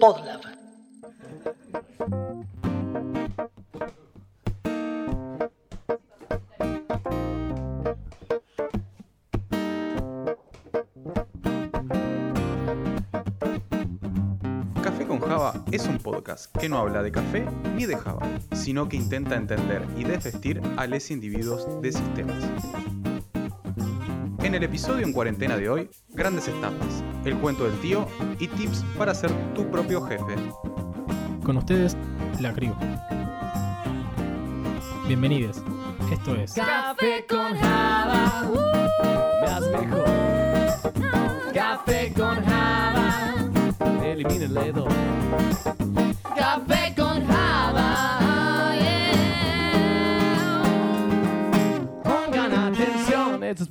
Podlab. Café con Java es un podcast que no habla de café ni de Java, sino que intenta entender y desvestir a los individuos de sistemas. En el episodio en cuarentena de hoy, grandes estafas, el cuento del tío y tips para ser tu propio jefe. Con ustedes, la CRIU. Bienvenidos. Esto es Café con Java, uh, das mejor. Café con Java, elimina el dedo.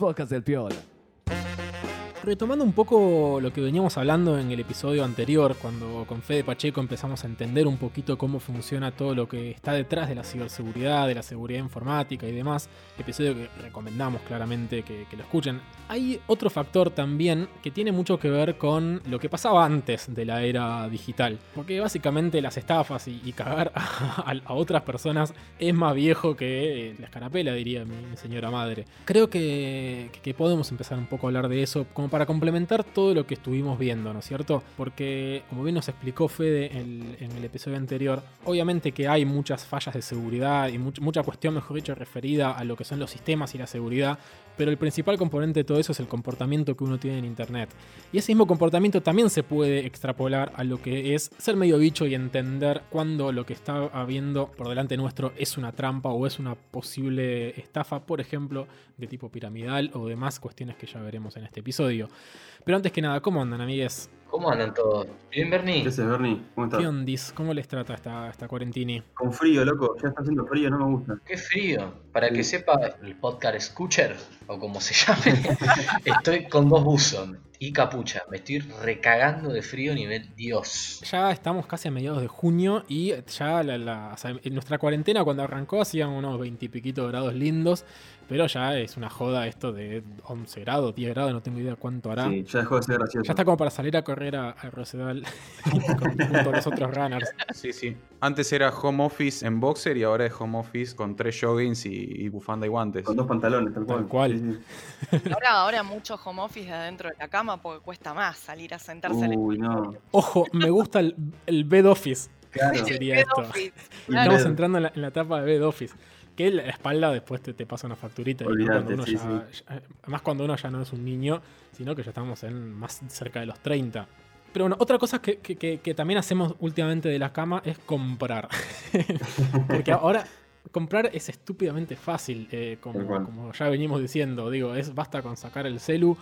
Podcasts del Piola. Retomando un poco lo que veníamos hablando en el episodio anterior, cuando con Fede Pacheco empezamos a entender un poquito cómo funciona todo lo que está detrás de la ciberseguridad, de la seguridad informática y demás, episodio que recomendamos claramente que, lo escuchen. Hay otro factor también que tiene mucho que ver con lo que pasaba antes de la era digital, porque básicamente las estafas y, cagar a, otras personas es más viejo que la escarapela, diría mi, señora madre. Creo que, podemos empezar un poco a hablar de eso, para complementar todo lo que estuvimos viendo, ¿no es cierto? Porque, como bien nos explicó Fede en, el episodio anterior, obviamente que hay muchas fallas de seguridad y much, mucha cuestión, mejor dicho, referida a lo que son los sistemas y la seguridad, pero el principal componente de todo eso es el comportamiento que uno tiene en Internet. Y ese mismo comportamiento también se puede extrapolar a lo que es ser medio bicho y entender cuando lo que está habiendo por delante nuestro es una trampa o es una posible estafa, por ejemplo, de tipo piramidal o demás cuestiones que ya veremos en este episodio. Pero antes que nada, ¿cómo andan, amigues? ¿Cómo andan todos? ¿Bien, Bernie? ¿Qué haces, Bernie? ¿Cómo estás? ¿Qué ondis? ¿Cómo les trata esta, esta cuarentini? Con frío, loco. Ya está haciendo frío, no me gusta. Qué frío. Para Sí. que sepa el podcast Scoocher, o como se llame, estoy con dos buzos y capucha. Me estoy recagando de frío nivel Dios. Ya estamos casi a mediados de junio y ya la, la- o sea, en nuestra cuarentena cuando arrancó hacían unos 20 y piquito grados lindos, pero ya es una joda esto de 11 grados, 10 grados, no tengo idea cuánto hará. Sí, ya dejó de ser gracioso. Ya está como para salir a correr a, a Rosedal con- junto a los otros runners. Sí, sí. Antes era home office en boxer y ahora es home office con tres joggings y, y bufanda y guantes. Con dos pantalones, tal cual. Tal cual. Sí, sí. Ahora, ahora mucho home office de adentro de la cama porque cuesta más salir a sentarse Uy, no. Ojo, me gusta el, el bed office. Claro. Sería Bed esto. office, Y claro. Estamos entrando en la, en la etapa de bed office. Que la espalda después te, te pasa una facturita. y Olvídate, cuando uno sí, ya- ya- además cuando uno ya no es un niño, sino que ya estamos en más cerca de los 30. Pero bueno, otra cosa que, que- que- que también hacemos últimamente de la cama es comprar. Porque ahora comprar es estúpidamente fácil, eh, como, como ya venimos diciendo. Digo, es basta con sacar el celu,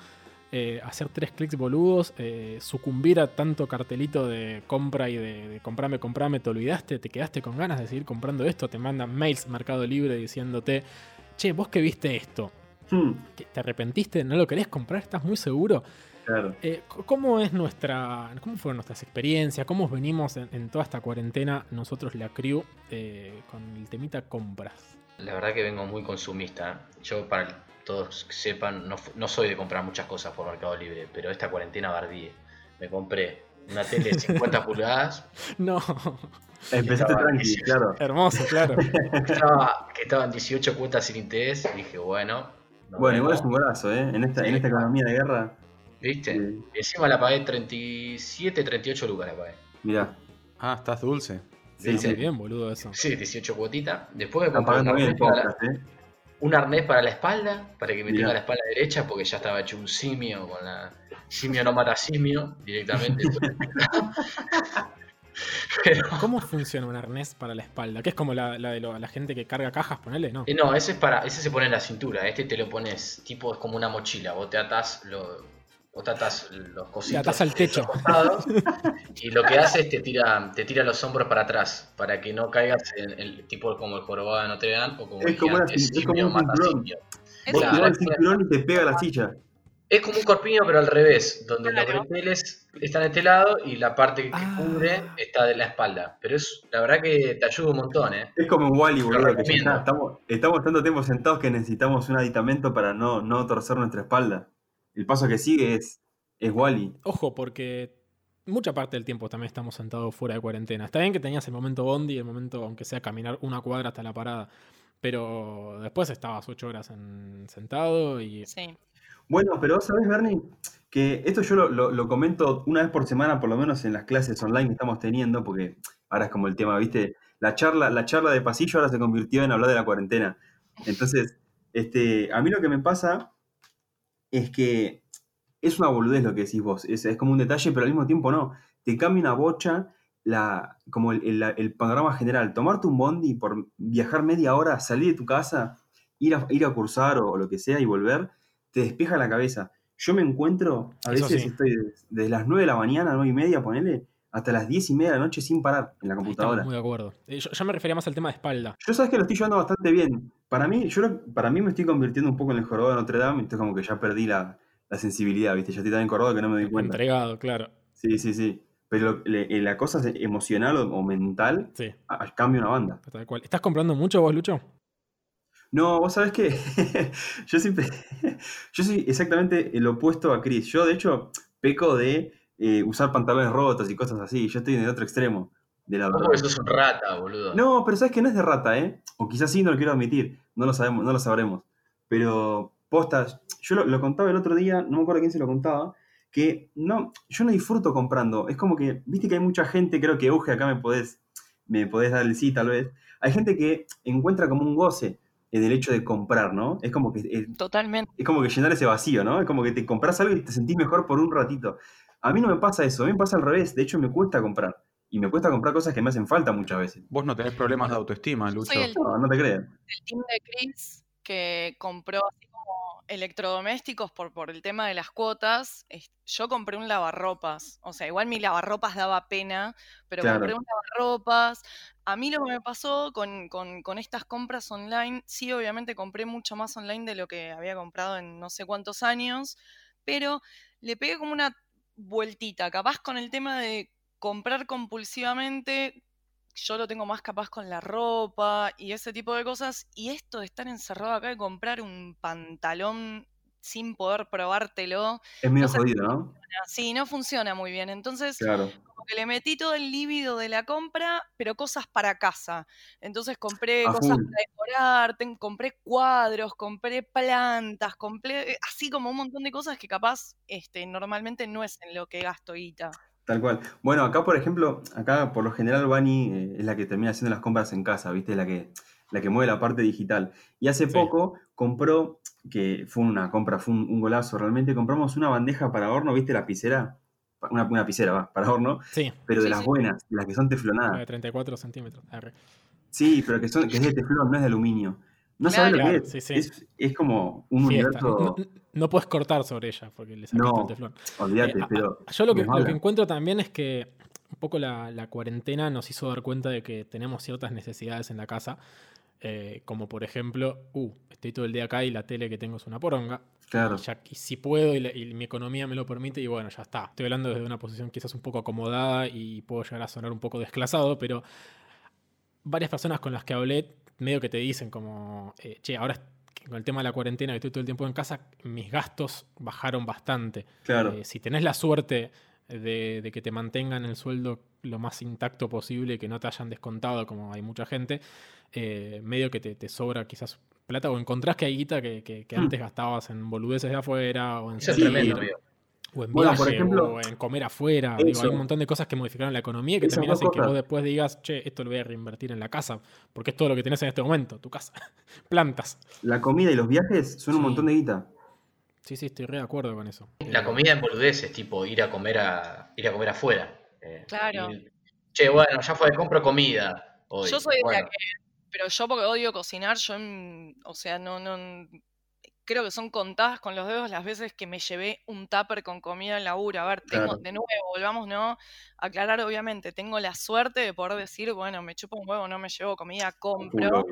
eh, hacer tres clics boludos, eh, sucumbir a tanto cartelito de compra y de, de comprame, comprame, te olvidaste, te quedaste con ganas de seguir comprando esto, te mandan mails Mercado Libre diciéndote, che, vos que viste esto, Hmm, ¿Qué, ¿te arrepentiste? ¿No lo querés comprar? ¿Estás muy seguro? claro. Eh, ¿Cómo es nuestra, cómo fueron nuestras experiencias? ¿Cómo venimos en, en toda esta cuarentena nosotros, la crew, eh, con el temita compras? La verdad que vengo muy consumista. Yo, para todos sepan, no, no soy de comprar muchas cosas por Mercado Libre, pero esta cuarentena bardíe. Me compré una tele de 50 pulgadas No, Empezaste tranqui, claro. hermoso, claro. que estaba, que estaba en 18 cuotas sin interés. y dije, bueno. Bueno, igual es un golazo, ¿eh? En esta, Sí, en esta economía de guerra. ¿Viste? Sí. Encima la pagué 37, 38 lucas la pagué. Mirá. Ah, estás dulce. Sí, Muy sí. bien, boludo, eso. Sí, 18 cuotitas. Después me compré un pagando bien podcast, ¿eh? Un arnés para la espalda, para que me tenga la espalda derecha, porque ya estaba hecho un simio con la. Simio no mata simio directamente. Pero, ¿Cómo funciona un arnés para la espalda? Que es como la, la de lo- la gente que carga cajas, ponele, ¿no? eh, no, ese es para, ese se pone en la cintura, este te lo pones, tipo es como una mochila, vos te atás lo, vos te atás los cositos. Atás al techo. costados, y lo que hace es te tira, te tira los hombros para atrás, para que no caigas en el tipo como el jorobado de Notre Dame o como Es el como una gigante cin- es como simio un mata cinturón. simio. Es Vos Claro. tirás el cinturón y te pega la silla. Es como un corpiño, pero al revés, donde Claro. los breteles están de este lado y la parte que Ah. cubre está de la espalda. Pero es la verdad que te ayuda un montón, ¿eh? Es como un Wally, boludo. Que ya recomiendo. está, estamos, estamos tanto tiempo sentados que necesitamos un aditamento para no, no torcer nuestra espalda. El paso que sigue es, es Wally. Ojo, porque mucha parte del tiempo también estamos sentados fuera de cuarentena. Está bien que tenías el momento bondi, el momento, aunque sea caminar una cuadra hasta la parada, pero después estabas ocho horas en- sentado y Sí. Bueno, pero vos sabés, Bernie, que esto yo lo, lo- lo comento una vez por semana, por lo menos en las clases online que estamos teniendo, porque ahora es como el tema, ¿viste? La charla, la charla de pasillo ahora se convirtió en hablar de la cuarentena. Entonces, este, a mí lo que me pasa es que es una boludez lo que decís vos, es, es como un detalle, pero al mismo tiempo no. Te cambia una bocha la, como el, el- el panorama general. Tomarte un bondi por viajar media hora, salir de tu casa, ir a, ir a cursar o, lo que sea y volver, te despeja la cabeza. Yo me encuentro, a Eso veces sí. estoy des- desde las 9 de la mañana, 9 y media, ponele, hasta las 10 y media de la noche sin parar en la ahí estamos computadora. muy de acuerdo. Eh, Yo, yo me refería más al tema de espalda. Yo sabes que lo estoy llevando bastante bien. Para mí, yo para mí me estoy convirtiendo un poco en el jorobado de Notre Dame, entonces como que ya perdí la, la sensibilidad, ¿viste? Ya estoy tan encorvado que no me doy cuenta. Entregado, claro. Sí, sí, sí. Pero le- eh, la cosa es emocional o, o mental, Sí, a- a- cambia una banda. tal cual. ¿Estás comprando mucho vos, Lucho? No, vos sabés que yo siempre, yo soy exactamente el opuesto a Chris. Yo, de hecho, peco de eh, usar pantalones rotos y cosas así. Yo estoy en el otro extremo de la verdad. porque sos un rata, boludo. No, pero sabes que no es de rata, ¿eh? O quizás sí, no lo quiero admitir. No lo sabemos, no lo sabremos. Pero, postas, yo lo, lo contaba el otro día, no me acuerdo quién se lo contaba, que no, yo no disfruto comprando. Es como que, viste que hay mucha gente, creo que Euge acá me podés, me podés dar el sí tal vez. Hay gente que encuentra como un goce en el hecho de comprar, ¿no? Es como que es, Totalmente. es como que llenar ese vacío, ¿no? Es como que te compras algo y te sentís mejor por un ratito. A mí no me pasa eso, a mí me pasa al revés. De hecho, me cuesta comprar. Y me cuesta comprar cosas que me hacen falta muchas veces. Vos no tenés problemas de autoestima, Lucho. soy el, No, no te creas. el team de Chris que compró así como electrodomésticos por, por el tema de las cuotas. Yo compré un lavarropas. O sea, igual mi lavarropas daba pena, pero Claro. compré un lavarropas. A mí lo que me pasó con, con- con estas compras online, sí, obviamente compré mucho más online de lo que había comprado en no sé cuántos años, pero le pegué como una vueltita, capaz con el tema de comprar compulsivamente, yo lo tengo más capaz con la ropa y ese tipo de cosas, y esto de estar encerrado acá y comprar un pantalón sin poder probártelo, Es medio sé. jodido, ¿no? sí, no funciona muy bien. Entonces, Claro. como que le metí todo el líbido de la compra, pero cosas para casa. Entonces compré cosas para decorar, compré cuadros, compré plantas, compré eh, así como un montón de cosas que capaz este, normalmente no es en lo que gasto guita. Tal cual. Bueno, acá, por ejemplo, acá por lo general Bani eh, es la que termina haciendo las compras en casa, ¿viste? La que, la que mueve la parte digital. Y hace Sí. poco compró, que fue una compra, fue un, un golazo realmente, compramos una bandeja para horno, ¿viste? La piscera. Una, una piscera, va, para horno, Sí, pero de Sí, las sí. buenas, de las que son de teflonadas. 34 centímetros. Arre. Sí, pero que, son, que es de teflón, no es de aluminio. No sabes lo Claro, que es. sí, sí. es. Es como un Fiesta. No, universo. no- no puedes cortar sobre ella porque le sacaste No. el teflón. Olvídate, Eh, pero. a- yo lo que, lo encuentro también es que un poco la, la cuarentena nos hizo dar cuenta de que tenemos ciertas necesidades en la casa. Eh, como por ejemplo, uh, estoy todo el día acá y la tele que tengo es una poronga. Claro. Y, ya, y si puedo y, la- y mi economía me lo permite, y bueno, ya está. Estoy hablando desde una posición quizás un poco acomodada y puedo llegar a sonar un poco desclasado, pero varias personas con las que hablé, medio que te dicen como, eh, che, ahora con el tema de la cuarentena, que estoy todo el tiempo en casa, mis gastos bajaron bastante. Claro. Eh, si tenés la suerte de, de que te mantengan el sueldo lo más intacto posible, que no te hayan descontado, como hay mucha gente, eh, medio que te, te sobra quizás plata, o encontrás que hay guita que, que- que Hmm. antes gastabas en boludeces de afuera, o en salir, tremendo, o en Bueno, viaje, por ejemplo, o en comer afuera. Digo, hay un montón de cosas que modificaron la economía y que también hacen que vos después digas, che, esto lo voy a reinvertir en la casa, porque es todo lo que tenés en este momento, tu casa. Plantas. La comida y los viajes son un montón de guita. Sí, sí, estoy re de acuerdo con eso. La comida en boludeces, tipo ir a comer a ir a comer afuera. Eh, Claro. ir- che, bueno, ya fue, compro comida. hoy. Yo soy de la que, pero yo porque odio cocinar, yo, o sea, no, no, creo que son contadas con los dedos las veces que me llevé un tupper con comida en laburo. A ver, tengo, Claro. de nuevo, volvamos, ¿no? Aclarar, obviamente, tengo la suerte de poder decir, bueno, me chupo un huevo, no me llevo comida, compro.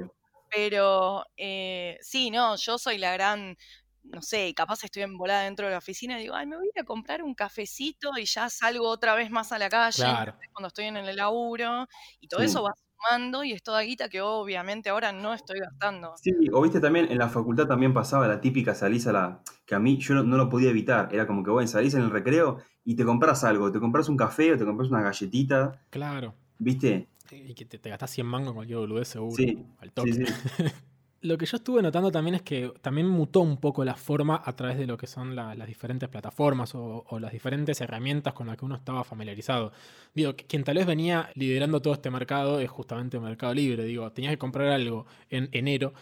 Pero eh, sí, no, yo soy la gran, no sé, capaz estoy envolada dentro de la oficina y digo, ay, me voy a ir a comprar un cafecito y ya salgo otra vez más a la calle Claro. cuando estoy en el laburo. Y todo Sí. eso va sumando y es toda guita que obviamente ahora no estoy gastando. Sí, o viste también, en la facultad también pasaba la típica salís a la. que a mí yo no, no lo podía evitar. Era como que, bueno, salís en el recreo y te compras algo. Te compras un café o te compras una galletita, Claro. ¿viste? Y que te, te gastás 100 mangos en cualquier boludez seguro. Sí, Al toque. sí, sí. Lo que yo estuve notando también es que también mutó un poco la forma a través de lo que son la- las diferentes plataformas o, las diferentes herramientas con las que uno estaba familiarizado. Digo, quien tal vez venía liderando todo este mercado es justamente Mercado Libre. Digo, tenías que comprar algo en enero,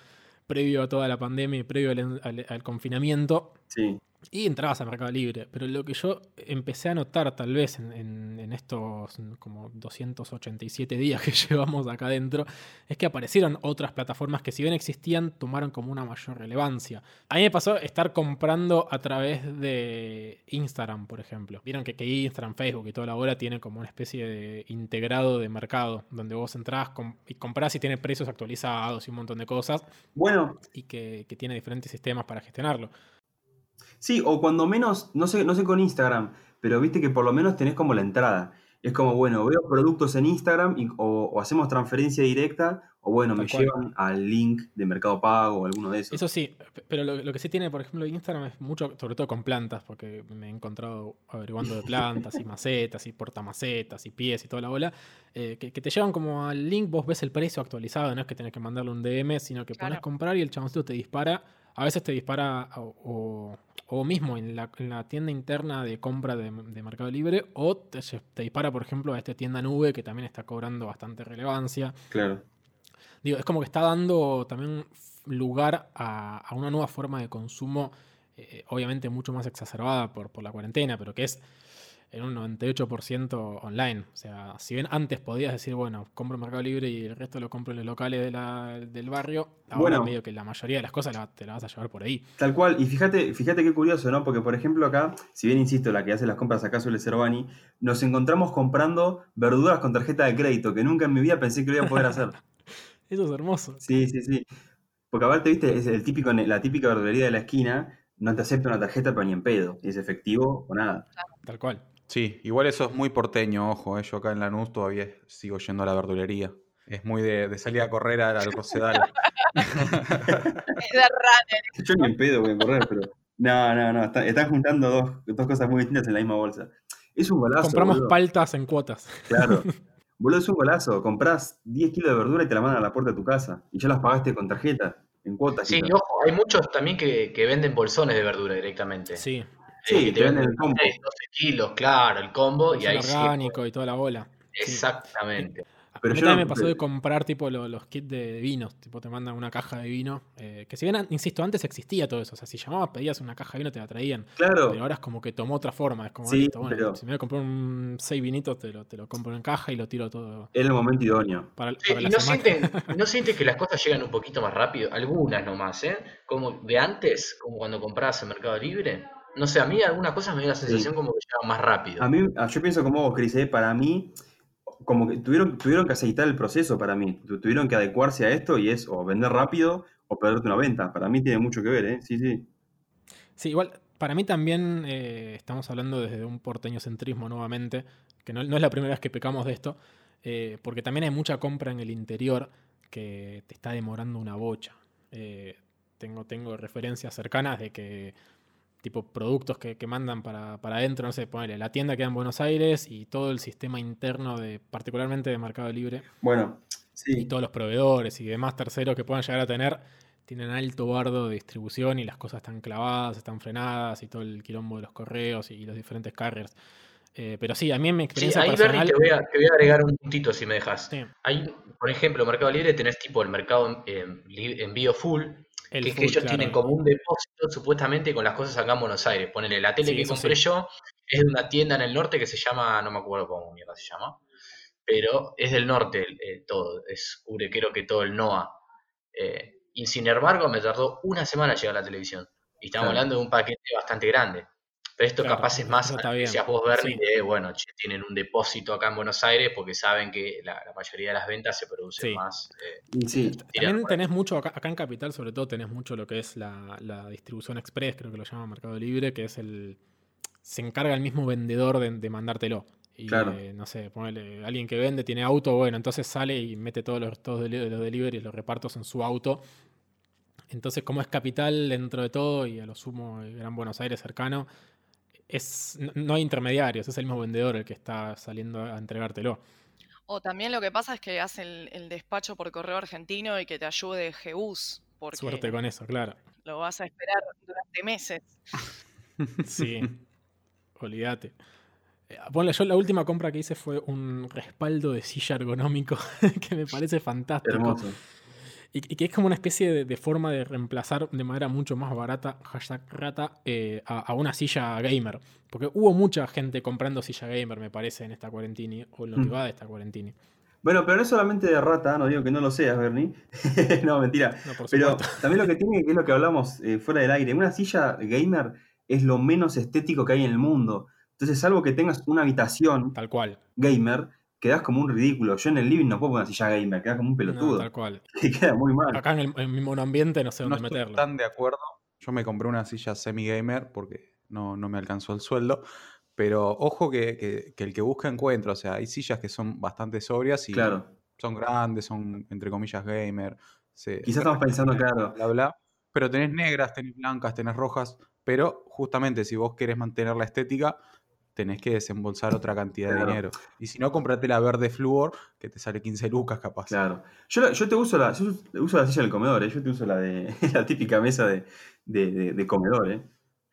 previo a toda la pandemia y previo al confinamiento, Sí. y entrabas a Mercado Libre. Pero lo que yo empecé a notar tal vez en, en- en estos como 287 días que llevamos acá adentro, es que aparecieron otras plataformas que si bien existían, tomaron como una mayor relevancia. A mí me pasó estar comprando a través de Instagram, por ejemplo. Vieron que, que Instagram, Facebook y toda la bola tiene como una especie de integrado de mercado, donde vos entrás y comprás y tiene precios actualizados y un montón de cosas, Bueno, y que, que tiene diferentes sistemas para gestionarlo. Sí, o cuando menos, no sé, no sé con Instagram, pero viste que por lo menos tenés como la entrada. Es como, bueno, veo productos en Instagram y, o, o hacemos transferencia directa, o bueno, me cual. llevan al link de Mercado Pago o alguno de esos. Eso sí, pero lo, lo que sí tiene, por ejemplo, Instagram es mucho, sobre todo con plantas, porque me he encontrado averiguando de plantas y macetas y portamacetas y pies y toda la bola, eh, que, que te llevan como al link, vos ves el precio actualizado, no es que tenés que mandarle un DM, sino que pones Claro. comprar y el chaboncito te dispara, a veces te dispara o, o- o mismo en la, en la tienda interna de compra de, de Mercado Libre, o te, dispara, por ejemplo, a esta tienda nube que también está cobrando bastante relevancia. Claro. Digo, es como que está dando también lugar a, a una nueva forma de consumo, eh, obviamente mucho más exacerbada por, por la cuarentena, pero que es en un 98% online. O sea, si bien antes podías decir, bueno, compro en Mercado Libre y el resto lo compro en los locales de la- del barrio, ahora Bueno. medio que la mayoría de las cosas la- te las vas a llevar por ahí. Tal cual, y fíjate, fíjate qué curioso, ¿no? Porque, por ejemplo, acá, si bien insisto, la que hace las compras acá suele ser Bani, nos encontramos comprando verduras con tarjeta de crédito, que nunca en mi vida pensé que lo iba a poder hacer. Eso es hermoso. Sí, sí, sí. Porque aparte, viste, es el típico, la típica verdulería de la esquina, no te acepta una tarjeta, pero ni en pedo. Es efectivo o nada. Tal cual. Sí, igual eso es muy porteño, ojo, eh, yo acá en Lanús todavía sigo yendo a la verdulería. Es muy de, de salir a correr al, al Rosedal. Es de runner. Yo ni en pedo voy a correr, pero. No, no, no. está- están juntando dos, dos cosas muy distintas en la misma bolsa. Es un golazo. Compramos boludo. paltas en cuotas. Claro. Boludo, es un golazo. Comprás 10 kilos de verdura y te la mandan a la puerta de tu casa. Y ya las pagaste con tarjeta, en cuotas. Sí, y ojo, hay muchos también que, que venden bolsones de verdura directamente. Sí. Sí, que te venden el combo. 6, 12 kilos, claro, el combo, y ahí sí. orgánico y toda la bola. Sí. Exactamente. Pero a mí yo también no- me pasó de comprar tipo lo- los kits de vinos, tipo te mandan una caja de vino, eh, que si bien, insisto, antes existía todo eso, o sea, si llamabas, pedías una caja de vino, te la traían, Claro. pero ahora es como que tomó otra forma, es como, Sí, listo, bueno, pero- si me voy a comprar un 6 vinitos, te lo, te lo compro en caja y lo tiro todo Era el momento idóneo. para, Sí, para y no sienten, no sienten que las cosas llegan un poquito más rápido, algunas nomás, ¿eh? Como de antes, como cuando comprabas en Mercado Libre. No sé, a mí algunas cosas me dio la sensación como que llegaban más rápido. A mí, a- yo pienso como vos, Cris, ¿eh? para mí, como que tuvieron, tuvieron que aceitar el proceso para mí. Tu- Tuvieron que adecuarse a esto y es o vender rápido o perderte una venta. Para mí tiene mucho que ver, ¿eh? Sí, sí. Sí, igual, para mí también eh, estamos hablando desde un porteñocentrismo nuevamente, que no, no es la primera vez que pecamos de esto, eh, porque también hay mucha compra en el interior que te está demorando una bocha. Eh, tengo, tengo referencias cercanas de que, tipo, productos que, que mandan para, para adentro, no sé, ponele, la tienda queda en Buenos Aires y todo el sistema interno, de particularmente de Mercado Libre, Bueno, y sí. todos los proveedores y demás terceros que puedan llegar a tener tienen alto bardo de distribución y las cosas están clavadas, están frenadas y todo el quilombo de los correos y los diferentes carriers. Eh, pero sí, a mí en mi Sí, experiencia ahí personal... Bernie te voy, a, te voy a agregar un puntito si me dejas. Sí, Hay, por ejemplo, Mercado Libre tenés tipo el mercado eh, envío full, el que es que full, ellos claro. tienen como un depósito supuestamente con las cosas acá en Buenos Aires. Ponele, la tele Sí, que compré sí. yo es de una tienda en el norte que se llama, no me acuerdo cómo mierda se llama, pero es del norte eh, todo, es cubre creo que todo el NOA. Eh, y sin embargo me tardó una semana llegar a la televisión. Y estamos Claro. hablando de un paquete bastante grande. Pero esto Claro, capaz es más, decías vos, Bernie, Sí. de, bueno, che, tienen un depósito acá en Buenos Aires porque saben que la, la mayoría de las ventas se producen Sí. más. eh, sí. También tenés mucho, acá, acá en Capital sobre todo tenés mucho lo que es la, la distribución express, creo que lo llama Mercado Libre, que es el... Se encarga el mismo vendedor de, de mandártelo. Y Claro. eh, no sé, ponele, alguien que vende tiene auto, bueno, entonces sale y mete todos los, todos los deliveries, los repartos en su auto. Entonces, como es capital dentro de todo y a lo sumo el Gran Buenos Aires cercano, es, no, hay intermediarios, es el mismo vendedor el que está saliendo a entregártelo. O también lo que pasa es que hace el, el despacho por correo argentino y que te ayude GUS, porque Suerte con eso, claro. lo vas a esperar durante meses. Sí, olvídate. Eh, Ponle, yo la última compra que hice fue un respaldo de silla ergonómico que me parece fantástico. Hermoso. Y, que es como una especie de, de forma de reemplazar de manera mucho más barata, hashtag rata, eh, a, a una silla gamer. Porque hubo mucha gente comprando silla gamer, me parece, en esta cuarentini, o en lo que Mm. va de esta cuarentini. Bueno, pero no es solamente de rata, no digo que no lo seas, Bernie. no, mentira. No, por Pero también lo que tiene, es lo que hablamos eh, fuera del aire, una silla gamer es lo menos estético que hay en el mundo. Entonces, salvo que tengas una habitación Tal cual. gamer, quedas como un ridículo. Yo en el living no puedo poner una silla gamer, quedas como un No, pelotudo. tal cual. Y queda muy mal. Acá en, el, en mi monoambiente no sé No dónde estoy meterlo. tan de acuerdo. Yo me compré una silla semi-gamer porque no, no me alcanzó el sueldo. Pero ojo que, que- que el que busca encuentra. O sea, hay sillas que son bastante sobrias y Claro. son grandes, son entre comillas gamer. se- Quizás estamos pensando, claro. bla, bla. Pero tenés negras, tenés blancas, tenés rojas. Pero justamente si vos querés mantener la estética, tenés que desembolsar otra cantidad de dinero. Y si no, comprate la verde flúor, que te sale 15 lucas capaz. Claro. Yo, yo te uso la, yo uso la silla del comedor, ¿eh? yo te uso la de la típica mesa de, de- de- de comedor, ¿eh?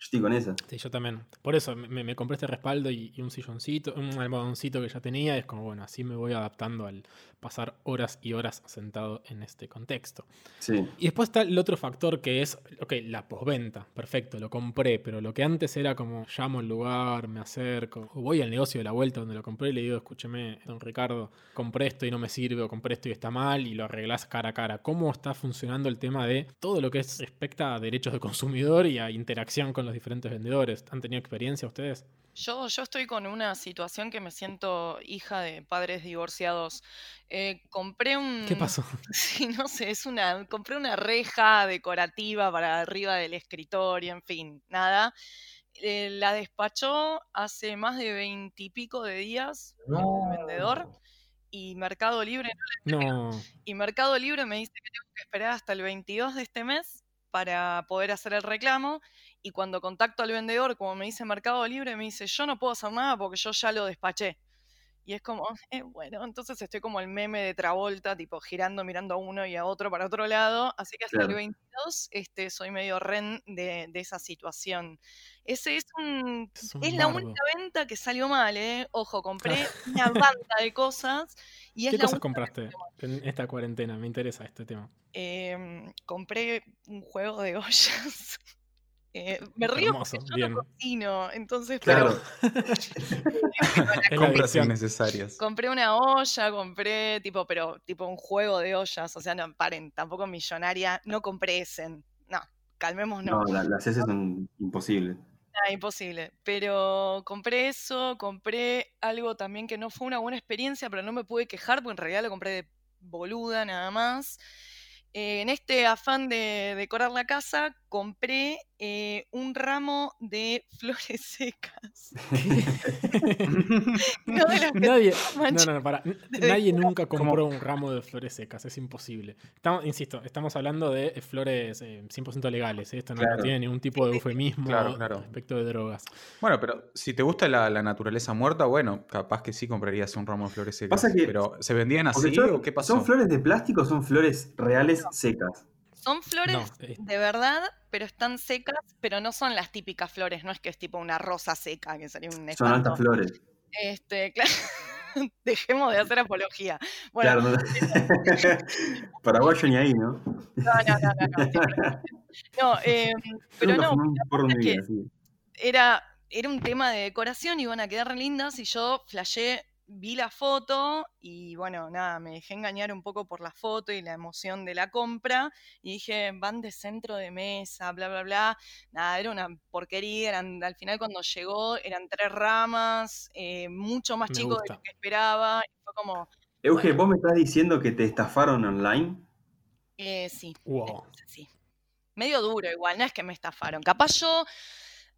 Yo estoy con esa. Sí, yo también. Por eso me, me compré este respaldo y, y un silloncito, un almohadoncito que ya tenía. y es como, bueno, así me voy adaptando al pasar horas y horas sentado en este contexto. Sí. Y después está el otro factor que es, ok, la posventa. Perfecto, lo compré, pero lo que antes era como llamo al lugar, me acerco, o voy al negocio de la vuelta donde lo compré y le digo, escúcheme, don Ricardo, compré esto y no me sirve, o compré esto y está mal, y lo arreglás cara a cara. ¿Cómo está funcionando el tema de todo lo que es respecta a derechos de consumidor y a interacción con los diferentes vendedores? ¿Han tenido experiencia ustedes? Yo, yo estoy con una situación que me siento hija de padres divorciados. Eh, compré un... ¿Qué pasó? Sí, no sé, es una, compré una reja decorativa para arriba del escritorio, en fin, nada. Eh, la despachó hace más de veintipico de días el vendedor y Mercado Libre No, y Mercado Libre me dice que tengo que esperar hasta el 22 de este mes para poder hacer el reclamo. Y cuando contacto al vendedor, como me dice Mercado Libre, me dice, yo no puedo hacer nada porque yo ya lo despaché. Y es como, eh, bueno, entonces estoy como el meme de Travolta, tipo girando, mirando a uno y a otro para otro lado. Así que hasta el Claro. 22 este, soy medio ren de, de esa situación. Ese es un es un es la única venta que salió mal, ¿eh? Ojo, compré una banda de cosas y es ¿Qué la cosas compraste en esta cuarentena? Me interesa este tema. Em, compré un juego de ollas. Eh, me río Hermoso, porque yo bien. no cocino, entonces, Claro. La Compras innecesarias. pero compré una olla, compré tipo, pero tipo un juego de ollas, o sea, no, paren, tampoco millonaria, no compré ese, no, calmémonos, No, la- las heces son imposibles. nada, imposible, pero compré eso, compré algo también que no fue una buena experiencia, pero no me pude quejar porque en realidad lo compré de boluda nada más. Eh, en este afán de decorar la casa, compré eh, un ramo de flores secas. No de las que Nadie, no, no, no, para. de Nadie nunca compró un ramo de flores secas, es imposible. Estamos, insisto, estamos hablando de eh, flores eh, 100% legales. ¿eh? Esto no, Claro. tiene ningún tipo de eufemismo Claro, claro. respecto de drogas. Bueno, pero si te gusta la, la naturaleza muerta, bueno, capaz que sí comprarías un ramo de flores secas. Pasa que- pero ¿se vendían así son, o qué pasó? ¿Son flores de plástico o son flores reales secas? Son flores No, eh, de verdad, pero están secas, pero no son las típicas flores, no es que es tipo una rosa seca, que sería un Son altas flores. Este, claro, dejemos de hacer apología. Bueno, Claro, no- Paraguayo ni ahí, ¿no? no, no, no, no, no, pero no, que- vida, sí. era, era un tema de decoración, iban a quedar lindas y yo flashé, vi la foto y bueno, nada, me dejé engañar un poco por la foto y la emoción de la compra y dije, van de centro de mesa, bla, bla, bla. Nada, era una porquería, eran, al final cuando llegó eran tres ramas, eh, mucho más Me chico de lo que esperaba. y fue como, Euge, ¿vos me estás diciendo que te estafaron online? eh, sí, wow. Sí. Medio duro igual, no es que me estafaron. Capaz yo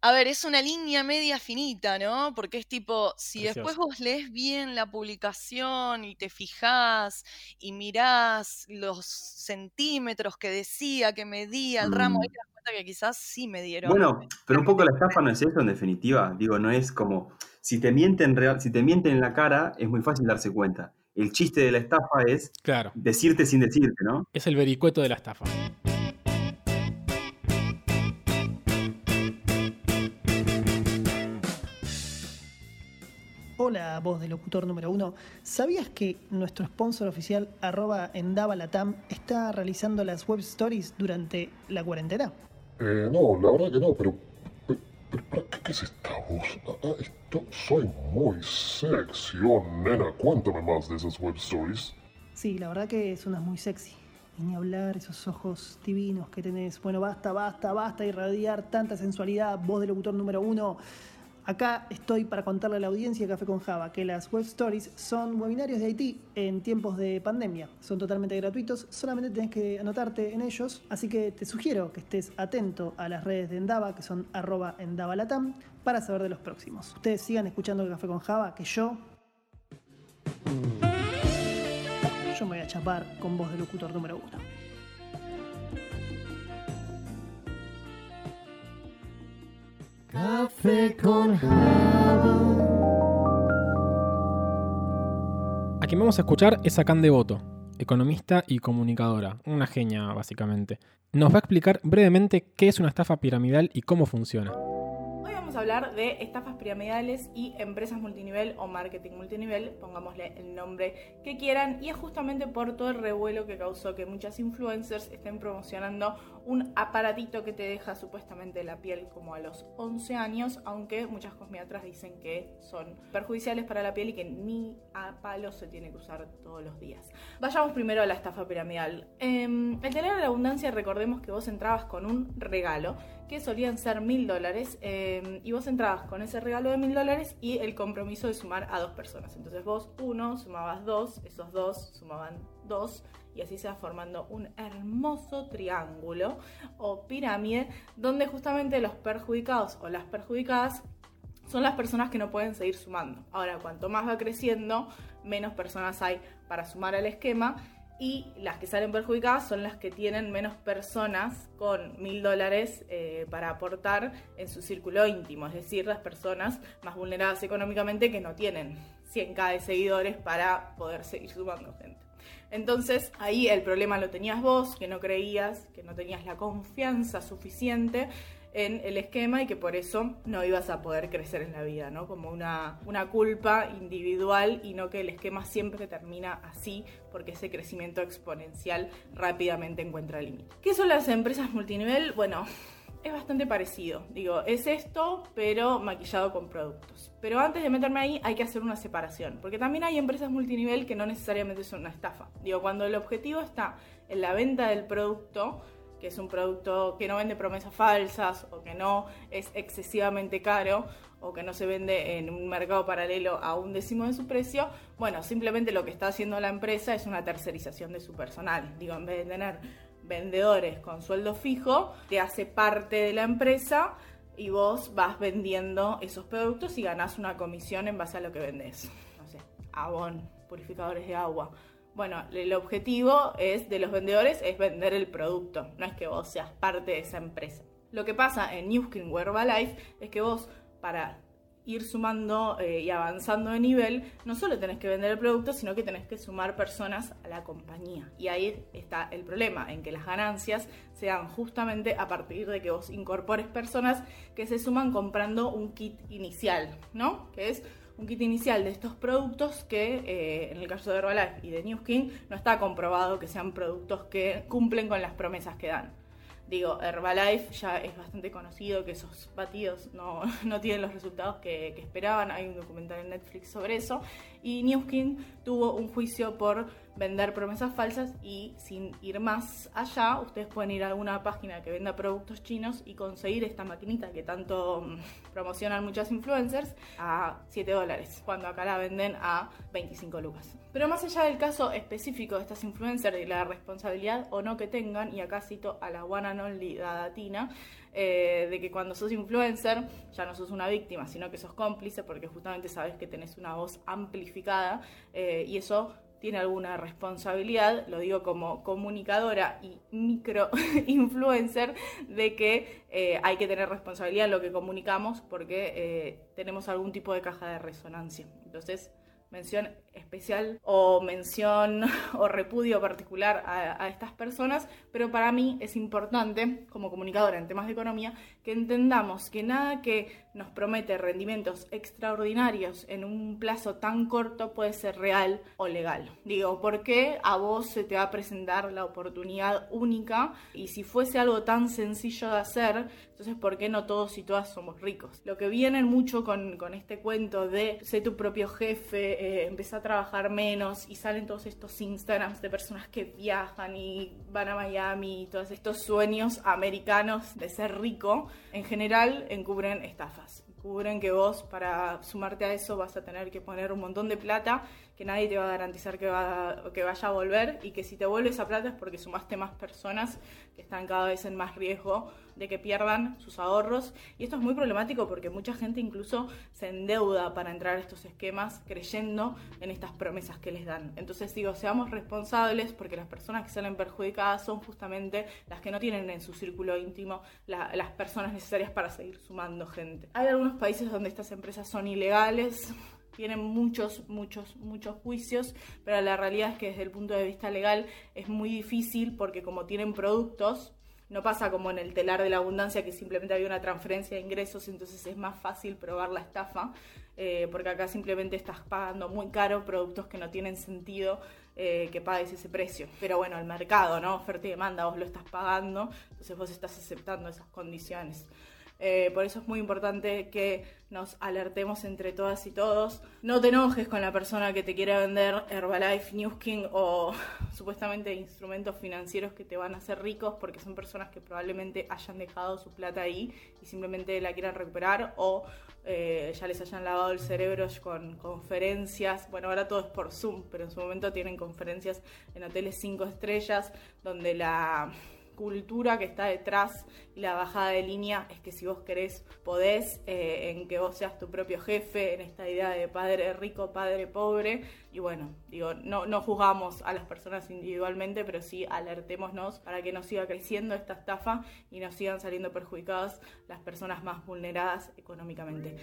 A ver, es una línea media finita, ¿no? Porque es tipo, si después vos lees bien la publicación y te fijás y mirás los centímetros que decía, que medía el ramo, ahí Mm. te das cuenta que quizás sí me dieron. Bueno, pero un poco la estafa no es eso en definitiva. Digo, no es como. Si te mienten real, si te mienten en la cara, es muy fácil darse cuenta. El chiste de la estafa es Claro, decirte sin decirte, ¿no? es el vericueto de la estafa. Voz de locutor número uno. ¿Sabías que nuestro sponsor oficial, arroba Endavalatam, está realizando las web stories durante la cuarentena? Eh, no, la verdad que no, pero. pero, pero ¿para qué, qué es esta voz? Ah, ah, esto, soy muy sexy, oh nena, cuéntame más de esas web stories. Sí, la verdad que suenas muy sexy. Y ni hablar, esos ojos divinos que tenés. Bueno, basta, basta, basta irradiar tanta sensualidad, voz de locutor número uno. Acá estoy para contarle a la audiencia de Café con Java que las web stories son webinarios de Haití en tiempos de pandemia. Son totalmente gratuitos, solamente tenés que anotarte en ellos. Así que te sugiero que estés atento a las redes de Endava, que son arroba endavalatam, para saber de los próximos. Ustedes sigan escuchando Café con Java, que yo... Yo me voy a chapar con voz de locutor número uno. Café A quien vamos a escuchar es a Can Devoto, economista y comunicadora, una genia básicamente. Nos va a explicar brevemente qué es una estafa piramidal y cómo funciona. Hablar de estafas piramidales y empresas multinivel o marketing multinivel, pongámosle el nombre que quieran, y es justamente por todo el revuelo que causó que muchas influencers estén promocionando un aparatito que te deja supuestamente la piel como a los 11 años, aunque muchas cosmiatras dicen que son perjudiciales para la piel y que ni a palo se tiene que usar todos los días. Vayamos primero a la estafa piramidal. Em, el tener la abundancia, recordemos que vos entrabas con un regalo que solían ser mil dólares em, y vos entrabas con ese regalo de mil dólares y el compromiso de sumar a dos personas. Entonces vos uno sumabas dos, esos dos sumaban dos y así se va formando un hermoso triángulo o pirámide donde justamente los perjudicados o las perjudicadas son las personas que no pueden seguir sumando. Ahora, cuanto más va creciendo, menos personas hay para sumar al esquema y las que salen perjudicadas son las que tienen menos personas con mil dólares eh, para aportar en su círculo íntimo, es decir, las personas más vulneradas económicamente que no tienen 100k de seguidores para poder seguir sumando gente. Entonces ahí el problema lo tenías vos, que no creías, que no tenías la confianza suficiente en el esquema y que por eso no ibas a poder crecer en la vida, ¿no? Como una, una culpa individual y no que el esquema siempre termina así porque ese crecimiento exponencial rápidamente encuentra límite. ¿Qué son las empresas multinivel? Bueno, es bastante parecido. Digo, es esto, pero maquillado con productos. Pero antes de meterme ahí hay que hacer una separación, porque también hay empresas multinivel que no necesariamente son una estafa. Digo, cuando el objetivo está en la venta del producto, que es un producto que no vende promesas falsas o que no es excesivamente caro o que no se vende en un mercado paralelo a un décimo de su precio, bueno, simplemente lo que está haciendo la empresa es una tercerización de su personal. Digo, en vez de tener vendedores con sueldo fijo, te hace parte de la empresa y vos vas vendiendo esos productos y ganás una comisión en base a lo que vendes. No sé, abón, purificadores de agua. Bueno, el objetivo es de los vendedores es vender el producto, no es que vos seas parte de esa empresa. Lo que pasa en Newskin o Herbalife es que vos para ir sumando eh, y avanzando de nivel, no solo tenés que vender el producto, sino que tenés que sumar personas a la compañía. Y ahí está el problema, en que las ganancias sean justamente a partir de que vos incorpores personas que se suman comprando un kit inicial, ¿no? Que es un kit inicial de estos productos que eh, en el caso de Herbalife y de New Skin no está comprobado que sean productos que cumplen con las promesas que dan. Digo, Herbalife ya es bastante conocido que esos batidos no, no tienen los resultados que, esperaban. Hay un documental en Netflix sobre eso. Y New Skin tuvo un juicio por vender promesas falsas y sin ir más allá, ustedes pueden ir a alguna página que venda productos chinos y conseguir esta maquinita que tanto mm, promocionan muchas influencers a 7 dólares, cuando acá la venden a 25 lucas. Pero más allá del caso específico de estas influencers y la responsabilidad o no que tengan, y acá cito a la one and only dadatina, eh, de que cuando sos influencer ya no sos una víctima, sino que sos cómplice porque justamente sabes que tenés una voz amplificada eh, y eso tiene alguna responsabilidad, lo digo como comunicadora y micro influencer, de que eh, hay que tener responsabilidad en lo que comunicamos porque eh, tenemos algún tipo de caja de resonancia. Entonces, mención especial o mención o repudio particular a, a, estas personas, pero para mí es importante, como comunicadora en temas de economía, que entendamos que nada que nos promete rendimientos extraordinarios en un plazo tan corto puede ser real o legal. Digo, ¿por qué a vos se te va a presentar la oportunidad única? Y si fuese algo tan sencillo de hacer, entonces ¿por qué no todos y todas somos ricos? Lo que vienen mucho con, con este cuento de ser tu propio jefe, eh, a trabajar menos y salen todos estos Instagrams de personas que viajan y van a Miami y todos estos sueños americanos de ser rico, en general encubren estafas. Cubren que vos para sumarte a eso vas a tener que poner un montón de plata que nadie te va a garantizar que, va, que vaya a volver y que si te vuelve esa plata es porque sumaste más personas que están cada vez en más riesgo de que pierdan sus ahorros. Y esto es muy problemático porque mucha gente incluso se endeuda para entrar a estos esquemas creyendo en estas promesas que les dan. Entonces digo, seamos responsables porque las personas que salen perjudicadas son justamente las que no tienen en su círculo íntimo la, las personas necesarias para seguir sumando gente. Hay algunos países donde estas empresas son ilegales, tienen muchos, muchos, muchos juicios, pero la realidad es que desde el punto de vista legal es muy difícil porque como tienen productos, no pasa como en el telar de la abundancia que simplemente había una transferencia de ingresos, entonces es más fácil probar la estafa, eh, porque acá simplemente estás pagando muy caro productos que no tienen sentido eh, que pagues ese precio. Pero bueno, el mercado, ¿no? Oferta y demanda, vos lo estás pagando, entonces vos estás aceptando esas condiciones. Eh, por eso es muy importante que nos alertemos entre todas y todos. No te enojes con la persona que te quiere vender Herbalife, Newskin o supuestamente instrumentos financieros que te van a hacer ricos porque son personas que probablemente hayan dejado su plata ahí y simplemente la quieran recuperar o eh, ya les hayan lavado el cerebro con conferencias. Bueno, ahora todo es por Zoom, pero en su momento tienen conferencias en hoteles 5 estrellas donde la cultura que está detrás y la bajada de línea es que si vos querés, podés, eh, en que vos seas tu propio jefe, en esta idea de padre rico, padre pobre. Y bueno, digo, no, no juzgamos a las personas individualmente, pero sí alertémonos para que no siga creciendo esta estafa y no sigan saliendo perjudicadas las personas más vulneradas económicamente.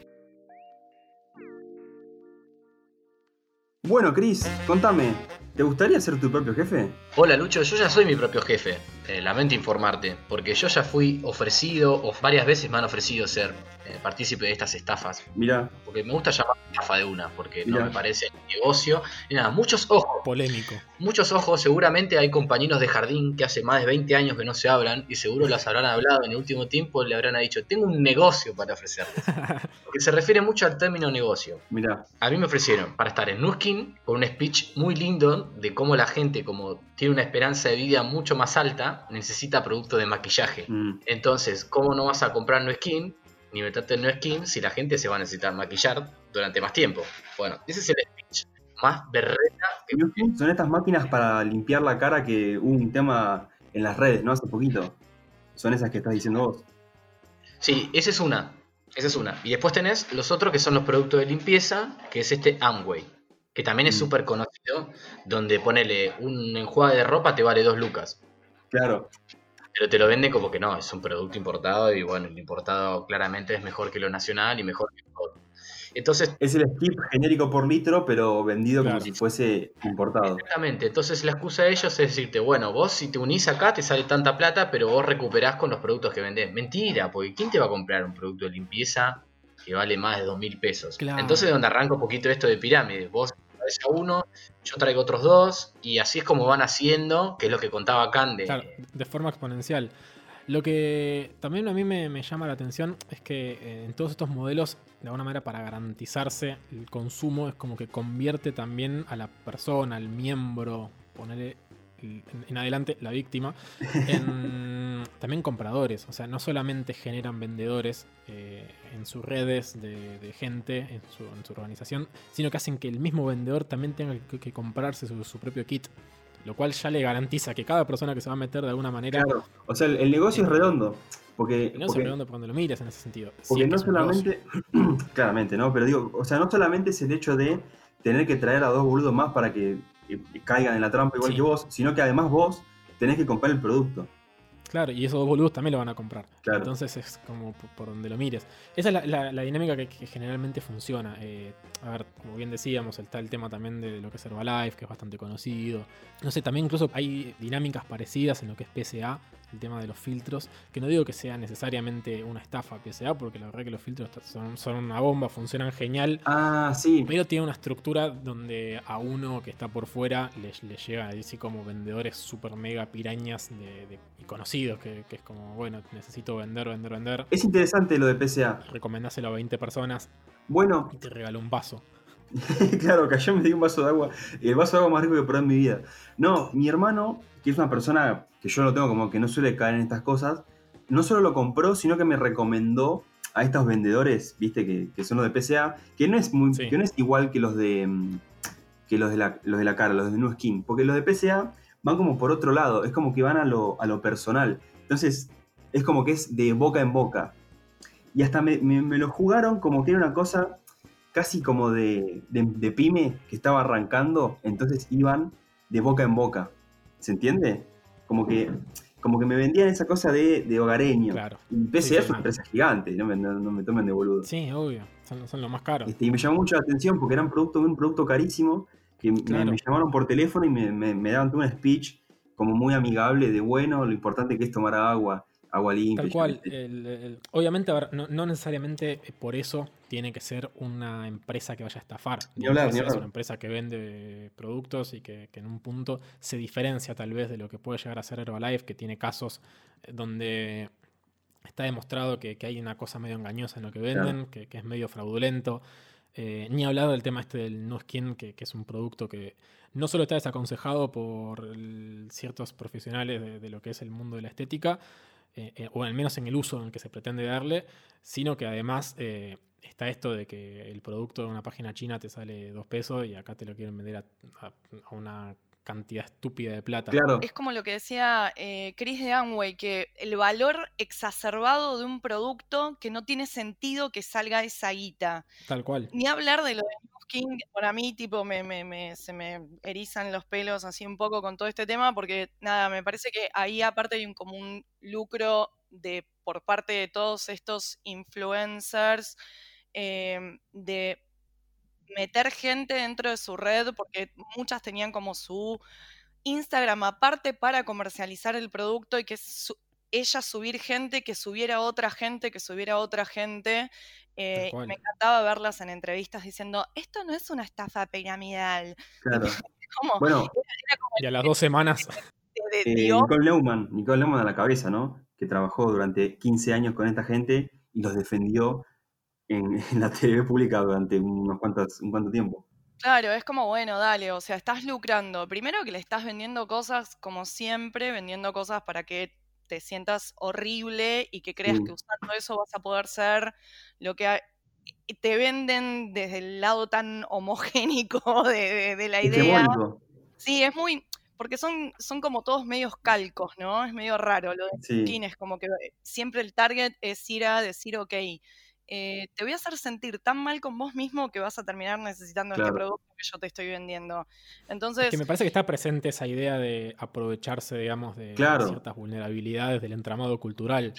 Bueno, Cris, contame, ¿te gustaría ser tu propio jefe? Hola Lucho, yo ya soy mi propio jefe. Eh, lamento informarte, porque yo ya fui ofrecido, o varias veces me han ofrecido ser eh, partícipe de estas estafas. Mira. Porque me gusta llamar estafa de una, porque no me parece negocio. Y nada, muchos ojos. Polémico. Muchos ojos, seguramente hay compañeros de jardín que hace más de 20 años que no se hablan y seguro las habrán hablado en el último tiempo, le habrán dicho, tengo un negocio para ofrecerles. porque se refiere mucho al término negocio. Mira. A mí me ofrecieron para estar en Nuskin con un speech muy lindo de cómo la gente, como tiene una esperanza de vida mucho más alta, necesita productos de maquillaje. Mm. Entonces, ¿cómo no vas a comprar no skin ni meterte en no skin si la gente se va a necesitar maquillar durante más tiempo? Bueno, ese es el speech más berreta que Son estas máquinas para limpiar la cara que hubo un tema en las redes, ¿no? Hace poquito. Son esas que estás diciendo vos. Sí, esa es una. Esa es una. Y después tenés los otros que son los productos de limpieza, que es este Amway, que también es Mm. súper conocido, donde ponele un enjuague de ropa te vale dos lucas. Claro. Pero te lo venden como que no, es un producto importado y bueno, el importado claramente es mejor que lo nacional y mejor que todo. Entonces, Es el skip genérico por litro, pero vendido Claro. como si fuese importado. exactamente, entonces la excusa de ellos es decirte, bueno, vos si te unís acá te sale tanta plata, pero vos recuperás con los productos que vendés. Mentira, porque ¿quién te va a comprar un producto de limpieza que vale más de dos mil pesos? Claro. Entonces donde arranca un poquito esto de pirámide, vos traes a uno, yo traigo otros dos, y así es como van haciendo, que es lo que contaba Can de... Claro, de forma exponencial. Lo que también a mí me, me llama la atención es que eh, en todos estos modelos, de alguna manera para garantizarse el consumo, es como que convierte también a la persona, al miembro, ponerle en, en adelante la víctima, en también compradores. O sea, no solamente generan vendedores eh, en sus redes de, de gente, en su, en su organización, sino que hacen que el mismo vendedor también tenga que, que comprarse su, su propio kit Lo cual ya le garantiza que cada persona que se va a meter de alguna manera. Claro. O sea, el, el negocio es redondo. Porque, No porque- redondo por donde lo mires en ese sentido. Porque es que no es solamente, claramente, ¿no? Pero digo, o sea, no solamente es el hecho de tener que traer a dos boludos más para que eh, caigan en la trampa igual Sí. que vos, sino que además vos tenés que comprar el producto. Claro, y esos dos boludos también lo van a comprar. Claro. Entonces es como por, por donde lo mires. Esa es la, la- la dinámica que, que generalmente funciona. Eh, a ver, como bien decíamos, está el tema también de lo que es Herbalife, que es bastante conocido. No sé, también incluso hay dinámicas parecidas en lo que es PSA, el tema de los filtros, que no digo que sea necesariamente una estafa PSA, porque la verdad que los filtros son, son una bomba, funcionan genial. Ah, sí. Pero tiene una estructura donde a uno que está por fuera le, le llega así como vendedores super mega pirañas de, de- y conocidos, que, que es como, bueno, necesito vender, vender, vender. Es interesante lo de PSA. Recomendáselo a 20 personas Bueno, y te regaló un vaso. claro, que ayer me di un vaso de agua, el vaso de agua más rico que he probado en mi vida. No, mi hermano, que es una persona que yo lo tengo como que no suele caer en estas cosas, no solo lo compró, sino que me recomendó a estos vendedores, viste, que, que son los de PSA, que no es muy, Sí. que no es igual que los de mm, que los de la, los de la cara, los de New Skin, porque los de PSA van como por otro lado, es como que van a lo, a lo personal. Entonces, es como que es de boca en boca. Y hasta me, me- me lo jugaron como que era una cosa casi como de, de, de pyme que estaba arrancando, entonces iban de boca en boca. ¿Se entiende? Como que, como que me vendían esa cosa de, de hogareño. Claro. Y PSA Sí, es una empresa gigante, no me, no- no me tomen de boludo. Sí, obvio. Son, son los más caros. Este, y me llamó mucho la atención porque era un producto, un producto carísimo, que me- Claro. me, llamaron por teléfono y me, me- me daban todo un speech como muy amigable de bueno, lo importante que es tomar agua, agua limpia. Tal cual. el- el- obviamente, a ver, no, no necesariamente por eso tiene que ser una empresa que vaya a estafar. Ni hablar, ni hablar. una empresa que vende productos y que, que en un punto se diferencia tal vez de lo que puede llegar a ser Herbalife, que tiene casos eh, donde está demostrado que, que hay una cosa medio engañosa en lo que venden, que, que es medio fraudulento. Eh, ni hablar del tema este del no skin, que, que es un producto que no solo está desaconsejado por el- ciertos profesionales de, de lo que es el mundo de la estética, eh, eh, o al menos en el uso en el que se pretende darle, sino que además eh, está esto de que el producto de una página china te sale dos pesos y acá te lo quieren vender a, a- a una cantidad estúpida de plata. Claro, Es como lo que decía eh, Chris de Amway, que el valor exacerbado de un producto que no tiene sentido que salga esa guita. Tal cual. Ni hablar de lo de Que para mí, tipo, me, se me erizan los pelos así un poco con todo este tema, porque nada, me parece que ahí aparte hay un, como lucro de por parte de todos estos influencers em, de meter gente dentro de su red, porque muchas tenían como su Instagram aparte para comercializar el producto y que su- ella subir gente, que subiera otra gente, que subiera otra gente. eh, y me encantaba verlas en entrevistas diciendo, esto no es una estafa piramidal. claro. Como, Bueno, era como Y a las dos semanas, de, de eh, Dios. Nicole Neumann, Nicole Neumann a la cabeza, ¿no? Que trabajó durante 15 años con esta gente y los defendió en, en la TV pública durante unos cuantos, un cuanto tiempo. Claro, es como, bueno, dale, o sea, estás lucrando. Primero que le estás vendiendo cosas como siempre, vendiendo cosas para que te sientas horrible y que creas que usando eso vas a poder ser lo que ha- te venden desde el lado tan homogénico de, de- de la idea. Sí, es muy, porque son, son como todos medios calcos, ¿no? Es medio raro lo de Sí. Skin, es como que siempre el target es ir a decir, ok, eh, te voy a hacer sentir tan mal con vos mismo que vas a terminar necesitando este Claro. producto que yo te estoy vendiendo. es Entonces, que me parece que está presente esa idea de aprovecharse, digamos, de Claro. ciertas vulnerabilidades del entramado cultural.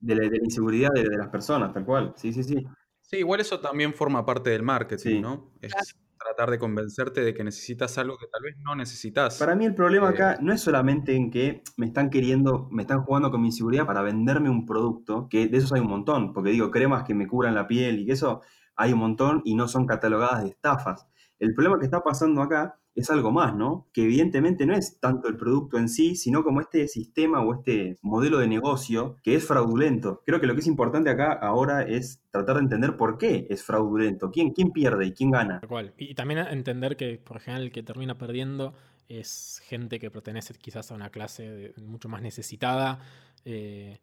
De la, de la inseguridad de, de las personas, tal cual. Sí, sí, sí. Sí, igual eso también forma parte del marketing, Sí. ¿no? Es Claro. Tratar de convencerte de que necesitas algo que tal vez no necesitas. Para mí el problema Eh, acá no es solamente en que me están queriendo, me están jugando con mi inseguridad para venderme un producto, que de esos hay un montón, porque digo, cremas que me cubran la piel y que eso hay un montón y no son catalogadas de estafas. El problema que está pasando acá es algo más, ¿no? Que evidentemente no es tanto el producto en sí, sino como este sistema o este modelo de negocio que es fraudulento. Creo que lo que es importante acá ahora es tratar de entender por qué es fraudulento, quién, quién pierde y quién gana. Y, también entender que, por ejemplo, el que termina perdiendo es gente que pertenece quizás a una clase mucho más necesitada. eh,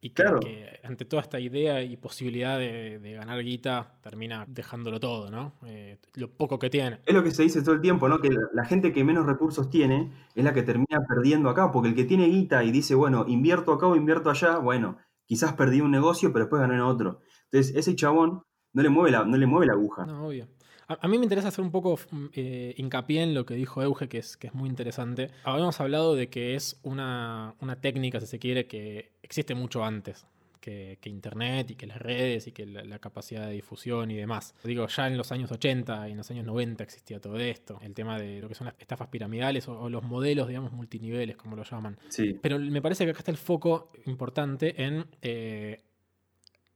Y Claro. que ante toda esta idea y posibilidad de, de ganar guita, termina dejándolo todo, ¿no? Eh, lo poco que tiene. Es lo que se dice todo el tiempo, ¿no? Que la, la gente que menos recursos tiene es la que termina perdiendo acá, porque el que tiene guita y dice, bueno, invierto acá o invierto allá, bueno, quizás perdí un negocio, pero después gané en otro. Entonces, ese chabón no le mueve la, no le mueve la aguja. No, obvio. A, a mí me interesa hacer un poco mm, eh, hincapié en lo que dijo Euge, que es, que es muy interesante. Habíamos hablado de que es una, una técnica, si se quiere, que existe mucho antes. Que, que Internet y que las redes y que la, la capacidad de difusión y demás. Digo, ya en los años 80 y en los años 90 existía todo esto. El tema de lo que son las estafas piramidales o, o los modelos, digamos, multiniveles, como lo llaman. Sí, Pero me parece que acá está el foco importante en eh,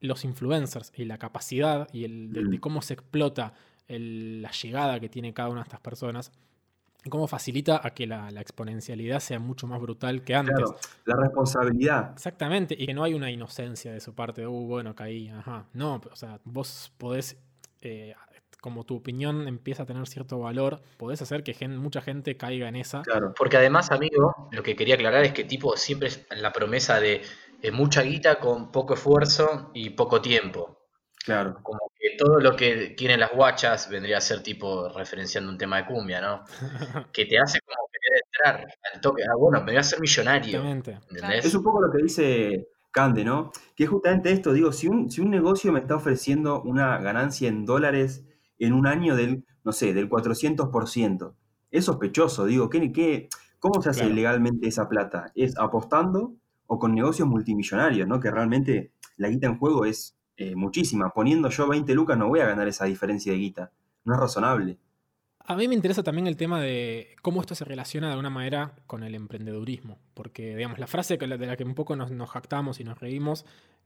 los influencers y la capacidad y el, de, de Mm. cómo se explota el- la llegada que tiene cada una de estas personas y cómo facilita a que la, la exponencialidad sea mucho más brutal que antes. claro. La responsabilidad. Exactamente, y que no hay una inocencia de su parte, uh, bueno, caí, ajá. No, o sea, vos podés, eh, como tu opinión empieza a tener cierto valor, podés hacer que gen- mucha gente caiga en esa. Claro. Porque además, amigo, lo que quería aclarar es que tipo siempre es la promesa de eh, mucha guita con poco esfuerzo y poco tiempo. Claro. Como que todo lo que quieren las guachas vendría a ser tipo referenciando un tema de cumbia, ¿no? Que te hace como querer entrar al toque. Ah, bueno, me voy a hacer millonario. Es un poco lo que dice Cande, ¿no? Que es justamente esto, digo, si un, si un negocio me está ofreciendo una ganancia en dólares en un año del, no sé, del 400%, es sospechoso, digo, ¿qué, qué, ¿cómo se hace Claro. legalmente esa plata? ¿Es apostando o con negocios multimillonarios, ¿no? Que realmente la guita en juego es eh, muchísima. Poniendo yo 20 lucas no voy a ganar esa diferencia de guita. No es razonable. A mí me interesa también el tema de cómo esto se relaciona de alguna manera con el emprendedurismo. Porque, digamos, la frase de la que un poco nos jactamos y nos reímos,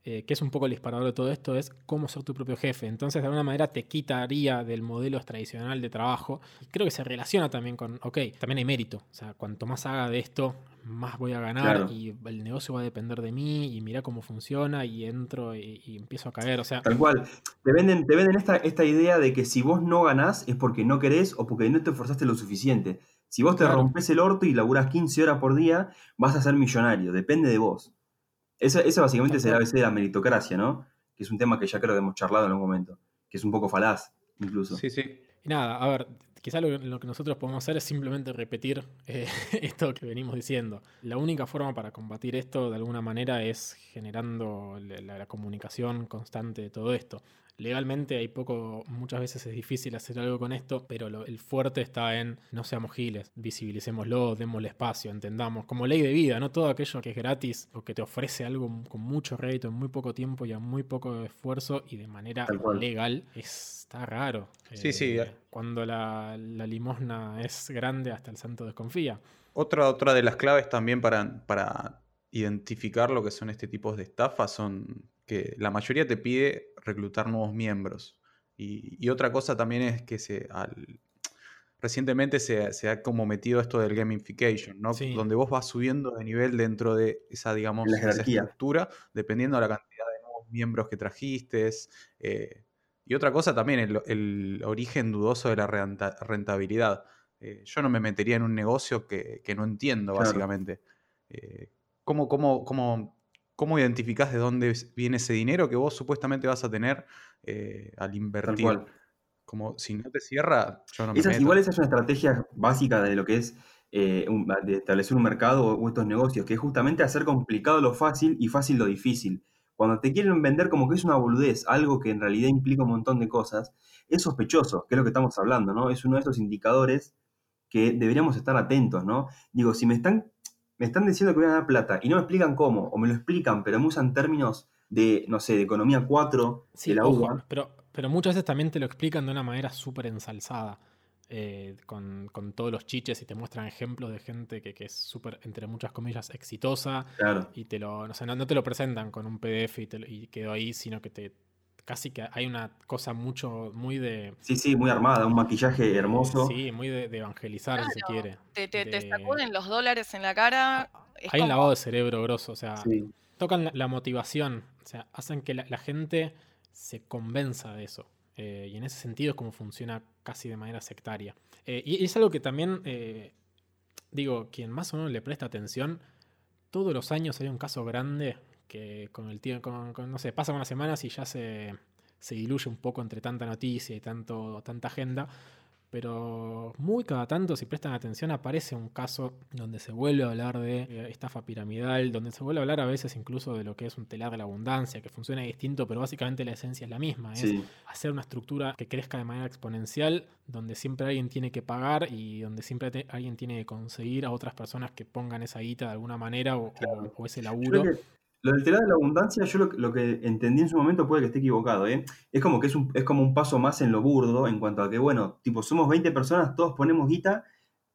eh, que es un poco el disparador de todo esto, es cómo ser tu propio jefe. Entonces, de alguna manera, te quitaría del modelo tradicional de trabajo. Y creo que se relaciona también con, ok, también hay mérito. O sea, cuanto más haga de esto, más voy a ganar Claro. y el negocio va a depender de mí y mira cómo funciona y entro y, y empiezo a caer. O sea, Tal cual. Te venden, te venden esta, esta idea de que si vos no ganás es porque no querés o porque no te esforzaste lo suficiente. Si vos te Claro. rompes el orto y laburás 15 horas por día, vas a ser millonario. Depende de vos. Ese, ese básicamente Tal es el cual. ABC de la meritocracia, ¿no? Que es un tema que ya creo que hemos charlado en algún momento. Que es un poco falaz, incluso. Sí, sí. Y nada, a ver, quizá lo, lo que nosotros podemos hacer es simplemente repetir eh, esto que venimos diciendo. La única forma para combatir esto de alguna manera es generando la, la- la comunicación constante de todo esto. Legalmente hay poco, muchas veces es difícil hacer algo con esto, pero lo- el fuerte está en no seamos giles, visibilicémoslo, démosle espacio, entendamos, como ley de vida, no todo aquello que es gratis o que te ofrece algo con mucho rédito en muy poco tiempo y a muy poco esfuerzo y de manera legal, está raro. Sí, sí. Eh, Cuando la, la limosna es grande, hasta el santo desconfía. Otra, otra de las claves también para, para identificar lo que son este tipo de estafas son que la mayoría te pide reclutar nuevos miembros. Y, y otra cosa también es que se, al- recientemente se, se ha como metido esto del gamification, ¿no? Sí. Donde vos vas subiendo de nivel dentro de esa, digamos, esa estructura, dependiendo de la cantidad de nuevos miembros que trajiste. eh, y otra cosa también, el, el origen dudoso de la renta- rentabilidad. Eh, yo no me metería en un negocio que, que no entiendo, Claro. básicamente. Eh, ¿cómo, cómo, cómo, cómo identificás de dónde viene ese dinero que vos supuestamente vas a tener eh, al invertir? cual. Como si no te cierra, yo no me meto. igual esa es una estrategia básica de lo que es eh, un- de establecer un mercado o estos negocios, que es justamente hacer complicado lo fácil y fácil lo difícil. Cuando te quieren vender como que es una boludez, algo que en realidad implica un montón de cosas, es sospechoso, que es lo que estamos hablando, ¿no? Es uno de esos indicadores que deberíamos estar atentos, ¿no? Digo, si me están, me están diciendo que voy a ganar plata y no me explican cómo, o me lo explican, pero me usan términos de, no sé, de economía 4, Sí, de la ojo, UBA, pero, pero muchas veces también te lo explican de una manera súper ensalzada. eh, con, con todos los chiches y te muestran ejemplos de gente que, que es súper, entre muchas comillas, exitosa claro. y te lo, no, sé, no, no te lo presentan con un PDF y, te y quedó ahí, sino que te casi que hay una cosa mucho, muy de... Sí, sí, muy armada, un maquillaje hermoso. Sí, muy de, de evangelizar, si se quiere. Te, te, te de- sacuden los dólares en la cara. es Hay un como- lavado de cerebro grosso, o sea, Sí. tocan la, la motivación, o sea, hacen que la, la gente se convenza de eso. Eh, y en ese sentido es como funciona casi de manera sectaria. Eh, y es algo que también, eh, digo, quien más o menos le presta atención, todos los años hay un caso grande que con el tiempo, con, con- no sé, pasan unas semanas y ya se, se diluye un poco entre tanta noticia y tanto, tanta agenda. Pero muy cada tanto, si prestan atención, aparece un caso donde se vuelve a hablar de eh, estafa piramidal, donde se vuelve a hablar a veces incluso de lo que es un telar de la abundancia, que funciona distinto, pero básicamente la esencia es la misma. Es Sí. hacer una estructura que crezca de manera exponencial, donde siempre alguien tiene que pagar y donde siempre te- alguien tiene que conseguir a otras personas que pongan esa guita de alguna manera o, o- o ese laburo. Lo del telar de la abundancia, yo lo, lo que entendí en su momento puede que esté equivocado, ¿eh? Es como que es, un, es como un paso más en lo burdo en cuanto a que, bueno, tipo, somos 20 personas, todos ponemos guita,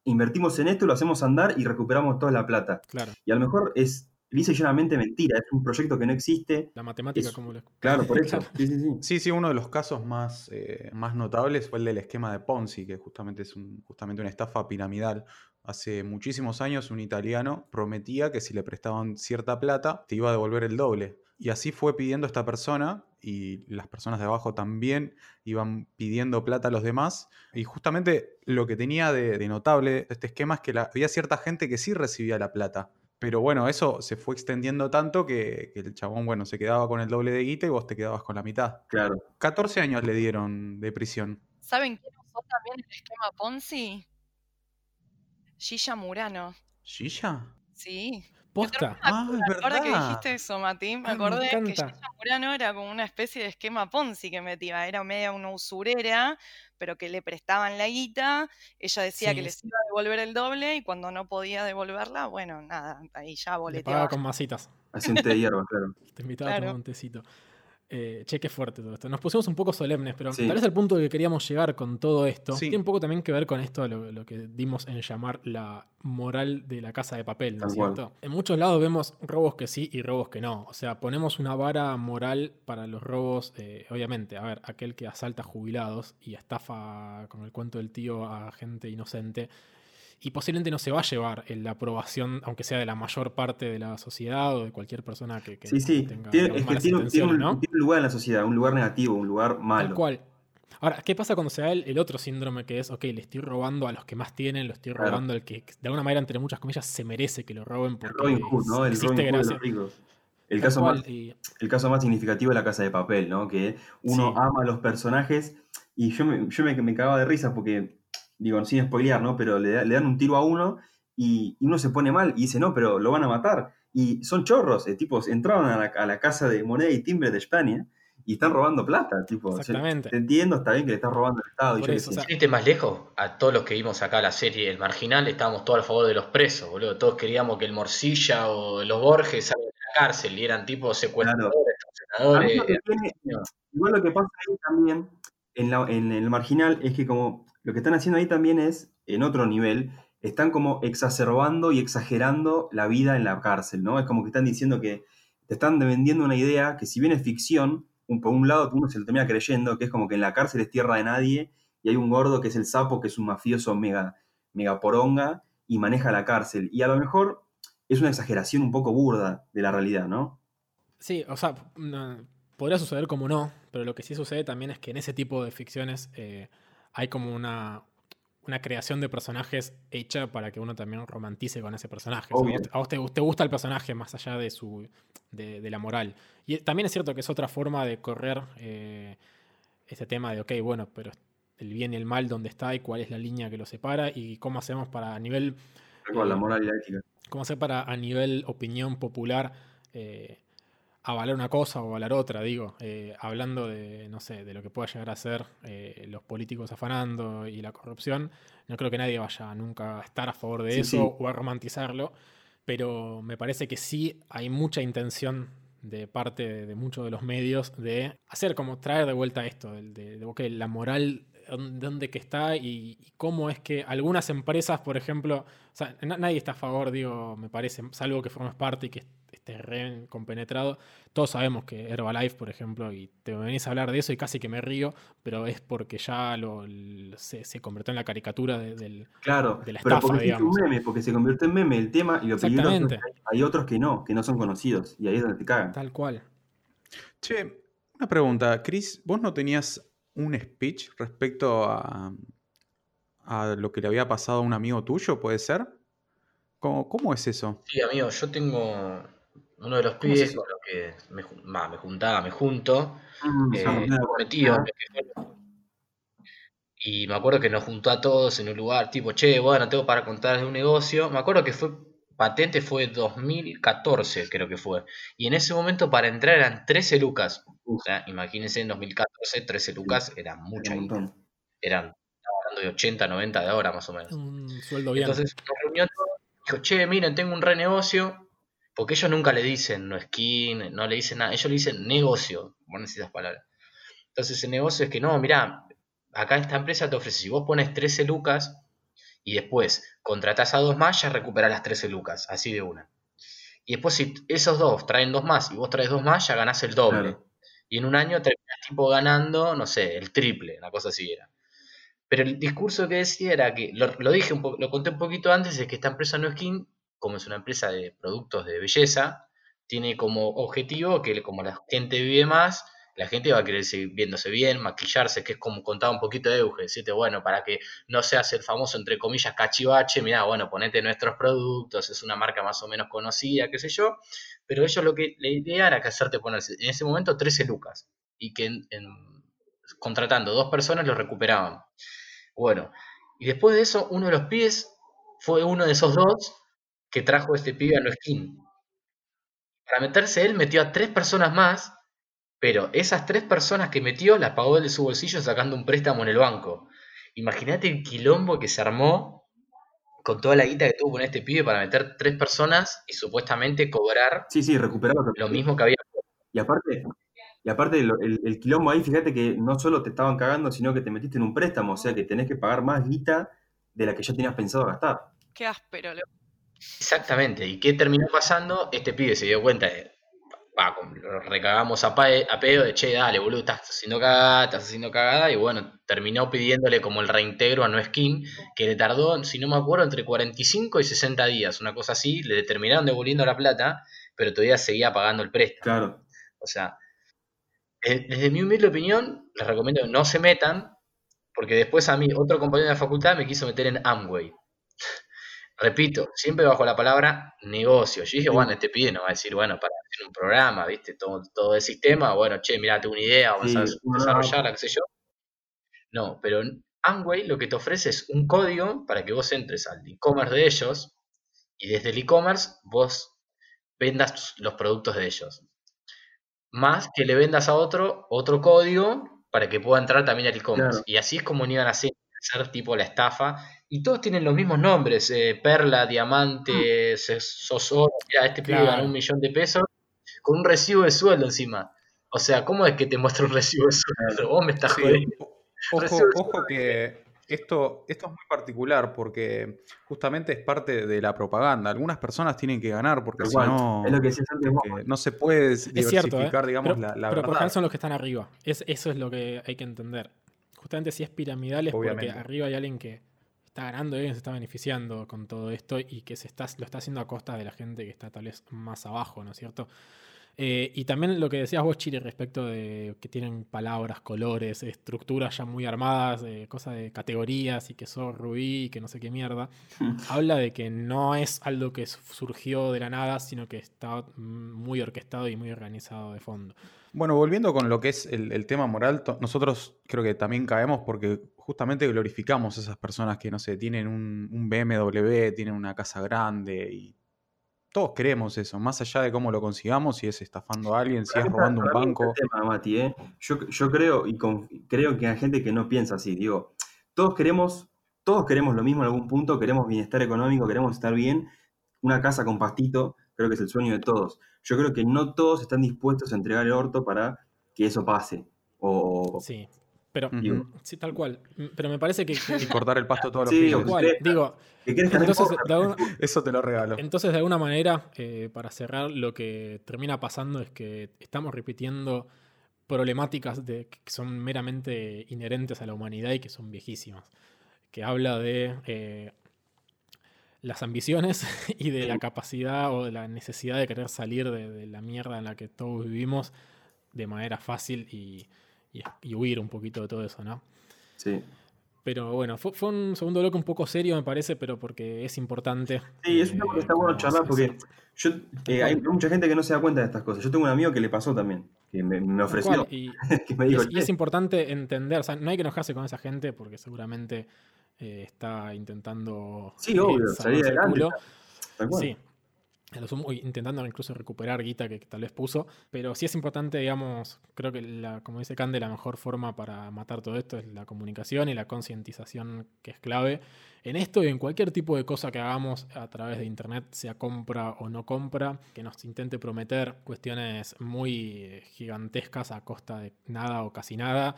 invertimos en esto, lo hacemos andar y recuperamos toda la plata. Claro, Y a lo mejor es lisa y llanamente mentira, es un proyecto que no existe. la matemática Es- como lo... Claro, por eso. Claro. Sí, sí, sí. Sí, sí, uno de los casos más, eh, más notables fue el del esquema de Ponzi, que justamente es un- justamente una estafa piramidal. Hace muchísimos años un italiano prometía que si le prestaban cierta plata, te iba a devolver el doble. Y así fue pidiendo esta persona y las personas de abajo también iban pidiendo plata a los demás. Y justamente lo que tenía de, de notable este esquema es que la- había cierta gente que sí recibía la plata. Pero bueno, eso se fue extendiendo tanto que, que el chabón, bueno, se quedaba con el doble de guita y vos te quedabas con la mitad. Claro. 14 años le dieron de prisión. ¿Saben quién usó también el esquema Ponzi? Gilla Murano. ¿Shisha? Sí. Posta. Ah, es Ahora que verdad. dijiste eso, Mati, me Ah, me acordé que encanta. Gilla Murano era como una especie de esquema Ponzi que metía. Era media una usurera, pero que le prestaban la guita. Ella decía Sí, que es- les iba a devolver el doble y cuando no podía devolverla, bueno, nada, ahí ya Le boleteaba. pagaba con masitas. Hace un té de hierba, claro. Te invitaba a Claro. tomar un tecito. Eh, che, qué fuerte todo esto. Nos pusimos un poco solemnes, pero Sí. tal vez el punto que queríamos llegar con todo esto Sí. tiene un poco también que ver con esto, lo, lo que dimos en llamar la moral de la casa de papel, ¿no es cierto? En muchos lados vemos robos que sí y robos que no. O sea, ponemos una vara moral para los robos, eh, obviamente. A ver, aquel que asalta jubilados y estafa con el cuento del tío a gente inocente. Y posiblemente no se va a llevar la aprobación, aunque sea de la mayor parte de la sociedad o de cualquier persona que, que Sí, sí. tenga Tiene, es que tiene, tiene un, intenciones, ¿no? tiene un lugar en la sociedad, un lugar negativo, un lugar malo. Tal cual. Ahora, ¿qué pasa cuando se da el, el otro síndrome que es, ok, le estoy robando a los que más tienen, lo estoy Claro. robando al que, de alguna manera, entre muchas comillas, se merece que lo roben El porque Robin Hood, ¿no? El existe Robin Hood de los ricos. El Tal caso, cual, más, y- el caso más significativo es la casa de papel, ¿no? Que uno Sí. ama a los personajes y yo me, yo me, me cagaba de risa porque, digo, sin spoilear, ¿no? Pero le, da- le dan un tiro a uno y, y uno se pone mal y dice, no, pero lo van a matar. Y son chorros, eh, tipos, entraban a la, a la casa de moneda y timbre de España y están robando plata, tipo. Exactamente. te entiendo, está bien que le estás robando al Estado y Por yo qué eso, sé. o sea, Sin irte más lejos, a todos los que vimos acá la serie El Marginal, estábamos todos a favor de los presos, boludo. Todos queríamos que el Morcilla o los Borges salgan de la cárcel y eran tipo secuestradores, tiene- igual lo que pasa ahí también, en, la- en el marginal, es que como lo que están haciendo ahí también es, en otro nivel, están como exacerbando y exagerando la vida en la cárcel, ¿no? Es como que están diciendo que te están vendiendo una idea que si bien es ficción, un, por un lado uno se lo termina creyendo, que es como que en la cárcel es tierra de nadie y hay un gordo que es el sapo, que es un mafioso mega, mega poronga y maneja la cárcel. Y a lo mejor es una exageración un poco burda de la realidad, ¿no? Sí, o sea, no- podría suceder como no, pero lo que sí sucede también es que en ese tipo de ficciones eh, hay como una, una creación de personajes hecha para que uno también romantice con ese personaje. O sea, Obvio. a vos, te, te gusta el personaje más allá de, su, de, de la moral. Y también es cierto que es otra forma de correr eh, ese tema de, ok, bueno, pero el bien y el mal, ¿dónde está y cuál es la línea que lo separa y cómo hacemos para a nivel cual, la Eh, moral y la ética. ¿Cómo hacer para a nivel opinión popular eh, avalar una cosa o avalar otra? Digo, eh, hablando de, no sé, de lo que pueda llegar a ser eh, los políticos afanando y la corrupción, no creo que nadie vaya nunca a estar a favor de Sí, eso sí. o a romantizarlo, pero me parece que sí hay mucha intención de parte de, de muchos de los medios de hacer como traer de vuelta esto, de, de, de, la moral dónde que está y, y cómo es que algunas empresas, por ejemplo, o sea, na- nadie está a favor, digo, me parece, salvo que formes parte y que estés re compenetrado. Todos sabemos que Herbalife, por ejemplo, y te venís a hablar de eso y casi que me río, pero es porque ya lo, se, se convirtió en la caricatura de- del... Claro, de la pero estafa, porque se hizo un meme, porque se convirtió en meme el tema y lo peligroso es que Exactamente. hay, hay otros que no, que no son conocidos y ahí es donde te cagan. Tal cual. Che, una pregunta. Chris, ¿vos no tenías un speech respecto a, a lo que le había pasado a un amigo tuyo, puede ser? ¿Cómo, cómo es eso? Sí, amigo, yo tengo. uno de los ¿Cómo es pibes con los que me, juntaba, me junto, Mm, eh, y me acuerdo que nos juntó a todos en un lugar tipo, che, bueno, tengo para contar de un negocio. Me acuerdo que fue patente fue 2014, creo que fue. Y en ese momento para entrar eran 13 lucas. O sea, imagínense en 2014, 13 lucas era mucha montón. Eran, hablando de 80, 90 de ahora más o menos. Un sueldo bien. Entonces nos reunió todo, dijo, che, miren, tengo un renegocio, porque ellos nunca le dicen no skin, no le dicen nada, ellos le dicen negocio, ponen esas palabras. Entonces el negocio es que no, mirá, acá esta empresa te ofrece, si vos pones 13 lucas y después contratás a dos más, ya recuperás las 13 lucas, así de una. Y después si esos dos traen dos más y vos traes dos más, ya ganás el doble. Claro. Y en un año terminás tipo ganando, no sé, el triple, una cosa así era. Pero el discurso que decía era que, lo, lo dije un lo conté un poquito antes, es que esta empresa No Skin, como es una empresa de productos de belleza, tiene como objetivo que como la gente vive más, la gente va a querer seguir viéndose bien, maquillarse, que es como contaba un poquito de Euge, decirte, bueno, para que no seas el famoso, entre comillas, cachivache, mira, bueno, ponete nuestros productos, es una marca más o menos conocida, qué sé yo, pero ellos lo que, la idea era que hacerte ponerse, en ese momento, 13 lucas, y que en- contratando dos personas lo recuperaban. Bueno, y después de eso, uno de los pibes fue uno de esos dos que trajo este pibe a No Skin. Para meterse él metió a tres personas más, pero esas tres personas que metió las pagó él de su bolsillo sacando un préstamo en el banco. Imagínate el quilombo que se armó con toda la guita que tuvo con este pibe para meter tres personas y supuestamente cobrar Sí, sí, recuperaba lo mismo que había. Y aparte, y aparte lo- el, el quilombo ahí, fíjate que no solo te estaban cagando, sino que te metiste en un préstamo, o sea que tenés que pagar más guita de la que ya tenías pensado gastar. Qué áspero. lo- Exactamente. ¿Y qué terminó pasando? Este pibe se dio cuenta de. Lo recagamos a, pae- a pedo de che, dale, boludo, estás haciendo cagada, estás haciendo cagada. Y bueno, terminó pidiéndole como el reintegro a No Skin, que le tardó, si no me acuerdo, entre 45 y 60 días, una cosa así. Le terminaron devolviendo la plata, pero todavía seguía pagando el préstamo. Claro. O sea, eh, desde mi humilde opinión, les recomiendo que no se metan, porque después a mí, otro compañero de la facultad me quiso meter en Amway. Repito, siempre bajo la palabra negocio. Yo dije, bueno, este pibe no va a decir, bueno, para hacer un programa, ¿viste? Todo, todo el sistema, bueno, che, mira, tengo una idea, vamos Sí, a desarrollarla, qué sé yo. No, pero en Amway lo que te ofrece es un código para que vos entres al e-commerce de ellos y desde el e-commerce vos vendas los productos de ellos. Más que le vendas a otro otro código para que pueda entrar también al e-commerce. Claro. Y así es como iban a hacer, hacer tipo la estafa. Y todos tienen los mismos nombres: eh, Perla, Diamante, Ses- Sosoro. Mira, este pibe Claro. ganó un millón de pesos con un recibo de sueldo encima. O sea, ¿cómo es que te muestra un recibo de sueldo? Vos me estás Sí, jodiendo. Ojo, ojo que esto, esto es muy particular porque justamente es parte de la propaganda. Algunas personas tienen que ganar porque si no, Es lo que eh, no se puede Es cierto, ¿eh? diversificar, digamos, pero, la, la pero verdad. general son los que están arriba. Es, eso es lo que hay que entender. Justamente si es piramidal es Obviamente. porque arriba hay alguien que está ganando alguien se está beneficiando con todo esto y que se está, lo está haciendo a costa de la gente que está tal vez más abajo, ¿no es cierto? Eh, y también lo que decías vos, Chile, respecto de que tienen palabras, colores, estructuras ya muy armadas, eh, cosas de categorías y que sos rubí y que no sé qué mierda, habla de que no es algo que surgió de la nada, sino que está muy orquestado y muy organizado de fondo. Bueno, volviendo con lo que es el, el tema moral, nosotros creo que también caemos porque justamente glorificamos a esas personas que, no sé, tienen un, un BMW, tienen una casa grande y todos queremos eso, más allá de cómo lo consigamos, si es estafando a alguien, si es robando un banco. tema, Mati, ¿eh? yo, yo creo y con- creo que hay gente que no piensa así. Digo, todos queremos, todos queremos lo mismo en algún punto, queremos bienestar económico, queremos estar bien, una casa con pastito, creo que es el sueño de todos. Yo creo que no todos están dispuestos a entregar el orto para que eso pase. O, Sí, pero sí, tal cual. Pero me parece que, que- Y cortar el pasto todos los Sí, días. tal o cual. crezca. Digo, entonces alguna, Eso te lo regalo. entonces, de alguna manera, eh, para cerrar, lo que termina pasando es que estamos repitiendo problemáticas de, que son meramente inherentes a la humanidad y que son viejísimas. Que habla de eh, las ambiciones y de la capacidad o de la necesidad de querer salir de, de la mierda en la que todos vivimos de manera fácil y, y- y huir un poquito de todo eso, ¿no? Sí. Pero bueno, fue, fue un segundo bloque un poco serio, me parece, pero porque es importante. Sí, es un eh, que está bueno charlar porque yo, eh, hay mucha gente que no se da cuenta de estas cosas. Yo tengo un amigo que le pasó también, que me, me Tal ofreció, y, que me y dijo, es, y es "Che, importante entender, o sea, no hay que enojarse con esa gente porque seguramente eh, está intentando Sí, obvio, eh, salir adelante, culo. tal cual". Sí. A lo sumo, intentando incluso recuperar guita que, que tal vez puso. Pero sí es importante, digamos, creo que la, como dice Cande, la mejor forma para matar todo esto es la comunicación y la concientización que es clave en esto y en cualquier tipo de cosa que hagamos a través de internet, sea compra o no compra, que nos intente prometer cuestiones muy gigantescas a costa de nada o casi nada.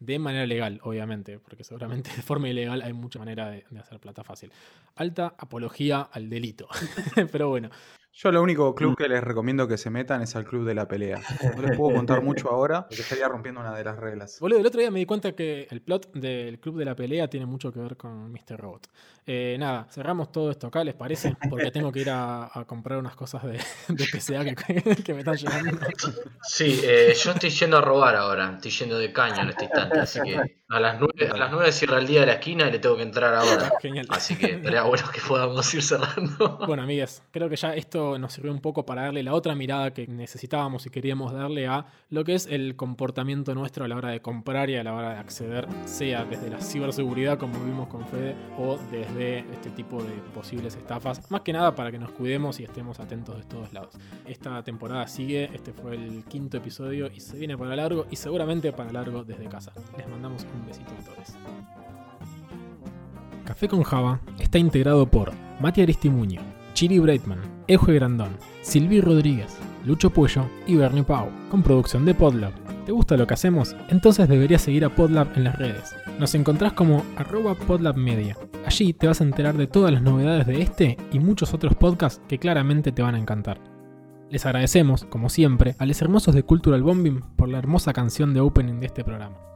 De manera legal, obviamente, porque seguramente de forma ilegal hay mucha manera de, de hacer plata fácil. Alta apología al delito. Pero bueno, Yo lo único Mm. club que les recomiendo que se metan es al club de la pelea. No les puedo contar mucho ahora porque estaría rompiendo una de las reglas. Boludo, el otro día me di cuenta que el plot del Club de la Pelea tiene mucho que ver con Mr. Robot. Eh, nada, cerramos todo esto acá, ¿les parece? Porque tengo que ir a, a comprar unas cosas de, de PCA que, que me están llegando. Sí, eh, yo estoy yendo a robar ahora, estoy yendo de caño en este instante, así que a las 9, a las 9 cierra el día de la esquina y le tengo que entrar ahora. Genial. Así que estaría bueno que podamos ir cerrando. Bueno, amigues, creo que ya esto nos sirvió un poco para darle la otra mirada que necesitábamos y queríamos darle a lo que es el comportamiento nuestro a la hora de comprar y a la hora de acceder, sea desde la ciberseguridad, como vimos con Fede, o desde este tipo de posibles estafas. Más que nada para que nos cuidemos y estemos atentos de todos lados. Esta temporada sigue, este fue el quinto episodio y se viene para largo y seguramente para largo desde casa. Les mandamos un besito a todos. Café con Java está integrado por Mati Aristimuño, Chiri Breitman, Euje Grandón, Silvi Rodríguez, Lucho Puello y Bernie Pau, con producción de Podlab. ¿Te gusta lo que hacemos? Entonces deberías seguir a Podlab en las redes. Nos encontrás como arroba podlabmedia. Allí te vas a enterar de todas las novedades de este y muchos otros podcasts que claramente te van a encantar. Les agradecemos, como siempre, a los hermosos de Cultural Bombing por la hermosa canción de opening de este programa.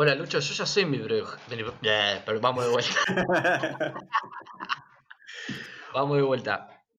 Hola Lucho, yo ya soy mi bro. Eh, Pero vamos de vuelta. Vamos de vuelta.